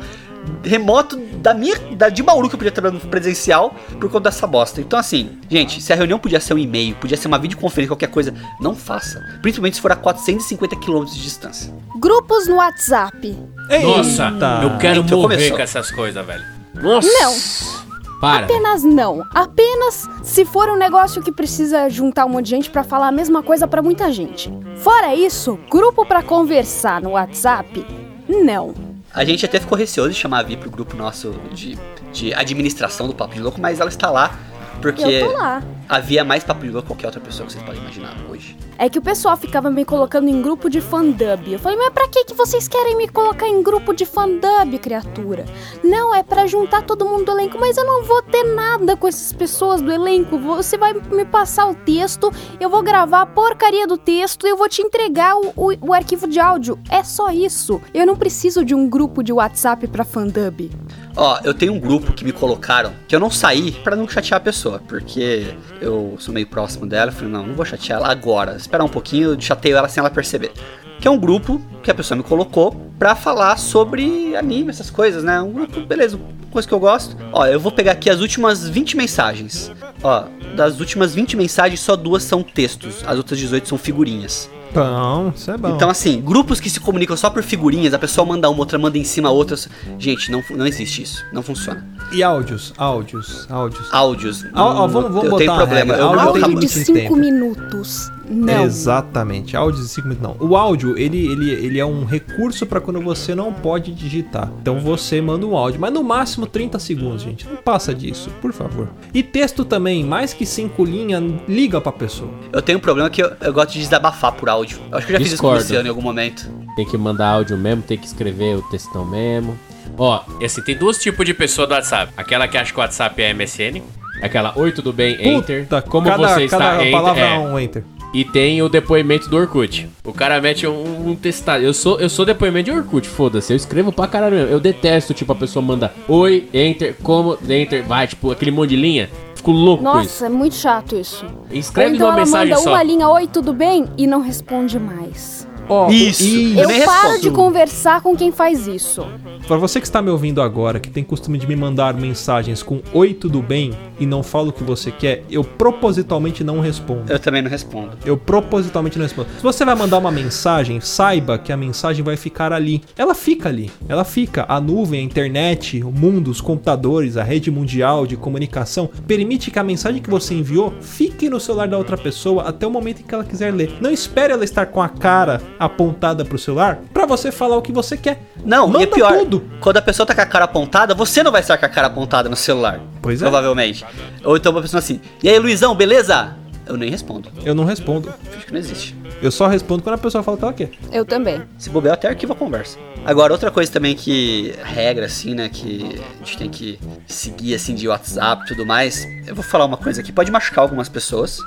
Remoto da minha. Da, de Bauru que eu podia trabalhar no presencial por conta dessa bosta. Então, assim, gente, se a reunião podia ser um e-mail, podia ser uma videoconferência, qualquer coisa, não faça. Principalmente se for a 450 km de distância. Grupos no WhatsApp. Nossa, Eita. eu quero Então morrer começou. com essas coisas, velho. Nossa. Não. Para. Apenas não. Apenas se for um negócio que precisa juntar um monte de gente pra falar a mesma coisa pra muita gente. Fora isso, grupo pra conversar no WhatsApp? Não. A gente até ficou receoso de chamar a Vi pro grupo nosso de, de administração do Papo de Louco, mas ela está lá porque Eu tô lá. havia mais Papo de Louco que qualquer outra pessoa que vocês podem imaginar hoje. É que o pessoal ficava me colocando em grupo de fandub. Eu falei, mas pra que, que vocês querem me colocar em grupo de fandub, criatura? Não, é pra juntar todo mundo do elenco, mas eu não vou ter nada com essas pessoas do elenco. Você vai me passar o texto, eu vou gravar a porcaria do texto e eu vou te entregar o, o- o arquivo de áudio. É só isso. Eu não preciso de um grupo de WhatsApp pra fandub. Ó, eu tenho um grupo que me colocaram, que eu não saí pra não chatear a pessoa, porque eu sou meio próximo dela, eu falei, não, não vou chatear ela agora, esperar um pouquinho, eu chateio ela sem ela perceber. Que é um grupo que a pessoa me colocou pra falar sobre anime, essas coisas, né? Um grupo, beleza, coisa que eu gosto. Ó, eu vou pegar aqui as últimas 20 mensagens. Ó, das últimas 20 mensagens, só duas são textos, as outras 18 são figurinhas. Bom, isso é bom. Então, assim, grupos que se comunicam só por figurinhas, a pessoa manda uma, outra manda em cima a outra. Gente, não, não existe isso. Não funciona. E áudios, áudios, áudios. Áudios. Ó, ó, não- vamos- vamos eu botar tenho problema. regra. Eu, Áudio de limite de 5 tempo. minutos. Não. Exatamente, áudio de 5 minutos não. O áudio, ele, ele, ele é um recurso pra quando você não pode digitar. Então você manda um áudio, mas no máximo 30 segundos, gente. Não passa disso, por favor. E texto também, mais que 5 linhas, liga pra pessoa. eu tenho um problema que eu, eu gosto de desabafar por áudio. Eu acho que eu já fiz isso com o Discordo. Luciano em algum momento. Tem que mandar áudio mesmo, tem que escrever o textão mesmo. Ó, e assim, tem dois tipos de pessoa do WhatsApp. Aquela que acha que o WhatsApp é MSN. Aquela, oi, tudo bem? Enter. Puta, Como cada, você está? cada Enter. palavra É. um enter. E tem o depoimento do Orkut. O cara mete um, um testado. Eu sou, eu sou depoimento de Orkut, foda-se. Eu escrevo pra caralho mesmo. Eu detesto, tipo, a pessoa manda oi, enter, como, enter, vai, tipo, aquele monte de linha. Fico louco com isso. Nossa, é muito chato isso. Escreve Ou então numa ela mensagem manda só. uma linha, oi, tudo bem? E não responde mais. Ó, Isso. e- Eu Eu paro respondo. de conversar com quem faz isso. Pra você que está me ouvindo agora, que tem costume de me mandar mensagens com oi, tudo bem, e não fala o que você quer, eu propositalmente não respondo. Eu também não respondo. Eu propositalmente não respondo. Se você vai mandar uma mensagem, saiba que a mensagem vai ficar ali. Ela fica ali. Ela fica. A nuvem, a internet, o mundo, os computadores, a rede mundial de comunicação permite que a mensagem que você enviou fique no celular da outra pessoa até o momento em que ela quiser ler. Não espere ela estar com a cara apontada pro celular pra você falar o que você quer. Não, Manda e é pior, tudo. quando a pessoa tá com a cara apontada, você não vai estar com a cara apontada no celular. Pois é. Provavelmente. Ou então uma pessoa assim, e aí Luizão, beleza? Eu nem respondo. Eu não respondo. Acho que não existe. Eu só respondo quando a pessoa fala o que ela quer. Eu também. Se bobear, eu até arquivo a conversa. Agora, outra coisa também que. regra, assim, né? Que a gente tem que seguir, assim, de WhatsApp e tudo mais. Eu vou falar uma coisa aqui, pode machucar algumas pessoas.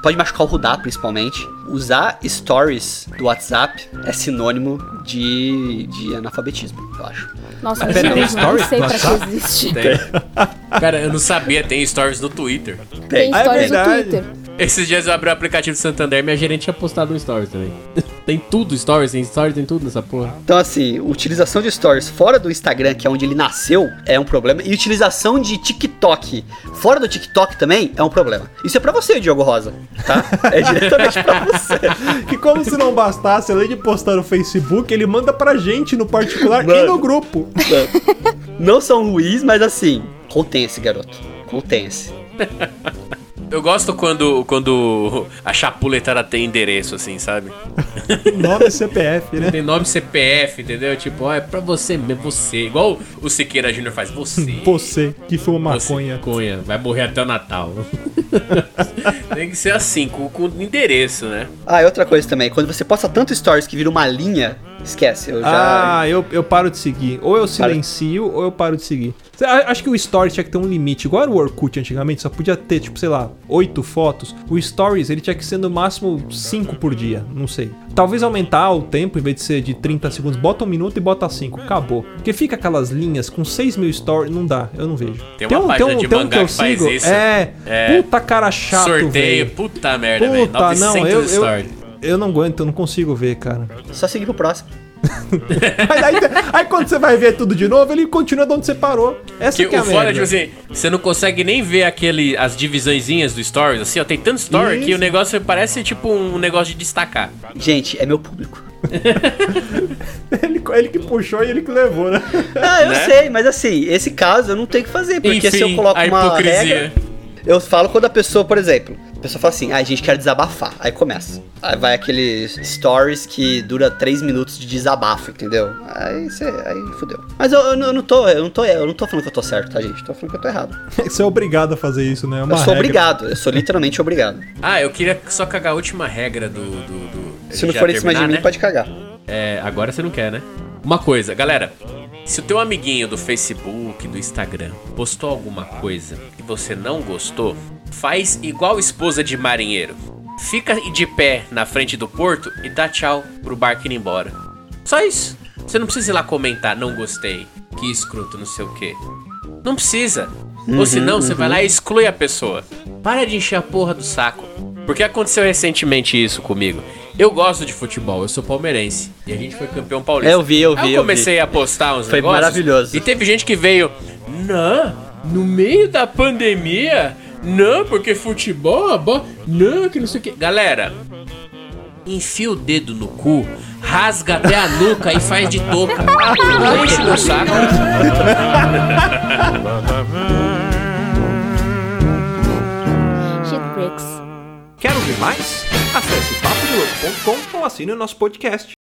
Pode machucar o Rudá, principalmente. Usar stories do WhatsApp é sinônimo de, de analfabetismo, eu acho. Nossa, Mas eu pera, tem não, stories não sei pra que existe. Tem. Cara, eu não sabia, tem stories no Twitter. Tem Ah, é stories no verdade. Twitter. Esses dias eu abri o aplicativo do Santander e minha gerente tinha postado um stories também. <laughs> tem tudo, stories, tem stories, tem tudo nessa porra. Então, assim, utilização de stories fora do Instagram, que é onde ele nasceu, é um problema. E utilização de TikTok fora do TikTok também é um problema. Isso é pra você, Diogo Rosa, tá? <laughs> É diretamente pra você. Que como se não bastasse, além de postar no Facebook, ele manda pra gente no particular e Mano. no grupo. Não são ruins, mas assim, contenha-se, garoto. Contenha-se. <laughs> Eu gosto quando, quando a chapuletada tem endereço, assim, sabe? Nome é CPF, né? Tem nome CPF, entendeu? Tipo, ó, é pra você mesmo, você. Igual o Siqueira Júnior faz, você. Você que fuma Você, maconha. maconha. Vai morrer até o Natal. <laughs> Tem que ser assim, com, com endereço, né? Ah, e outra coisa também, quando você posta tanto stories que vira uma linha, esquece. Eu já. Ah, eu, eu paro de seguir. Ou eu silencio ou eu paro de seguir. Acho que o Stories tinha que ter um limite. Igual era o Orkut antigamente, só podia ter, tipo, sei lá, oito fotos. O Stories, ele tinha que ser no máximo cinco por dia. Não sei. Talvez aumentar o tempo, em vez de ser de 30 segundos, bota um minuto e bota cinco. Acabou. Porque fica aquelas linhas com 6 mil stories, não dá, eu não vejo. Tem uma página de mangá que faz isso. É, É. puta cara chato, Sorteio, velho. puta merda, velho. Puta, não, 900 eu, eu, stories. Eu não aguento, eu não consigo ver, cara. Só seguir pro próximo. <laughs> Mas aí, aí quando você vai ver tudo de novo, ele continua de onde você parou. Essa Que que é a foda é, merda. tipo assim, você não consegue nem ver aquele, as divisõezinhas do stories, assim, ó, tem tanto story que Isso. o negócio parece tipo um negócio de destacar. Gente, é meu público. <laughs> ele, ele que puxou e ele que levou, né? Ah, eu Né? sei, mas assim, esse caso eu não tenho que fazer, porque se eu Enfim, coloco a uma hipocrisia. regra, eu falo quando a pessoa, por exemplo, a pessoa fala assim, ah, a gente quer desabafar, aí começa. Aí vai aqueles stories que dura 3 minutos de desabafo, entendeu? Aí você, aí fudeu. Mas eu, eu não- eu não tô, eu não tô, eu não tô falando que eu tô certo, tá, gente? Tô falando que eu tô errado. <laughs> Você é obrigado a fazer isso, né? É uma eu sou regra. obrigado, eu sou literalmente obrigado. Ah, eu queria só cagar a última regra do. do, do- Se não for em cima de mim, né? pode cagar. É, agora você não quer, né? Uma coisa, galera. Se o teu amiguinho do Facebook, do Instagram, postou alguma coisa e você não gostou, faz igual esposa de marinheiro. Fica de pé na frente do porto e dá tchau pro barco ir embora. Só isso. Você não precisa ir lá comentar, não gostei, que escroto, não sei o quê. Não precisa. Ou senão, você vai lá e exclui a pessoa. Para de encher a porra do saco. Porque aconteceu recentemente isso comigo. Eu gosto de futebol, eu sou palmeirense. E a gente foi campeão paulista. Eu vi, eu vi, Aí eu eu comecei a postar uns Foi negócios. maravilhoso. E teve gente que veio. Não, no meio da pandemia? Não, porque futebol, é bom. Não, que não sei o que. Galera, enfia o dedo no cu, rasga até a nuca e faz de touca. Não enche meu saco. Quer ouvir mais? Acesse papodelouco.com ou assine o nosso podcast.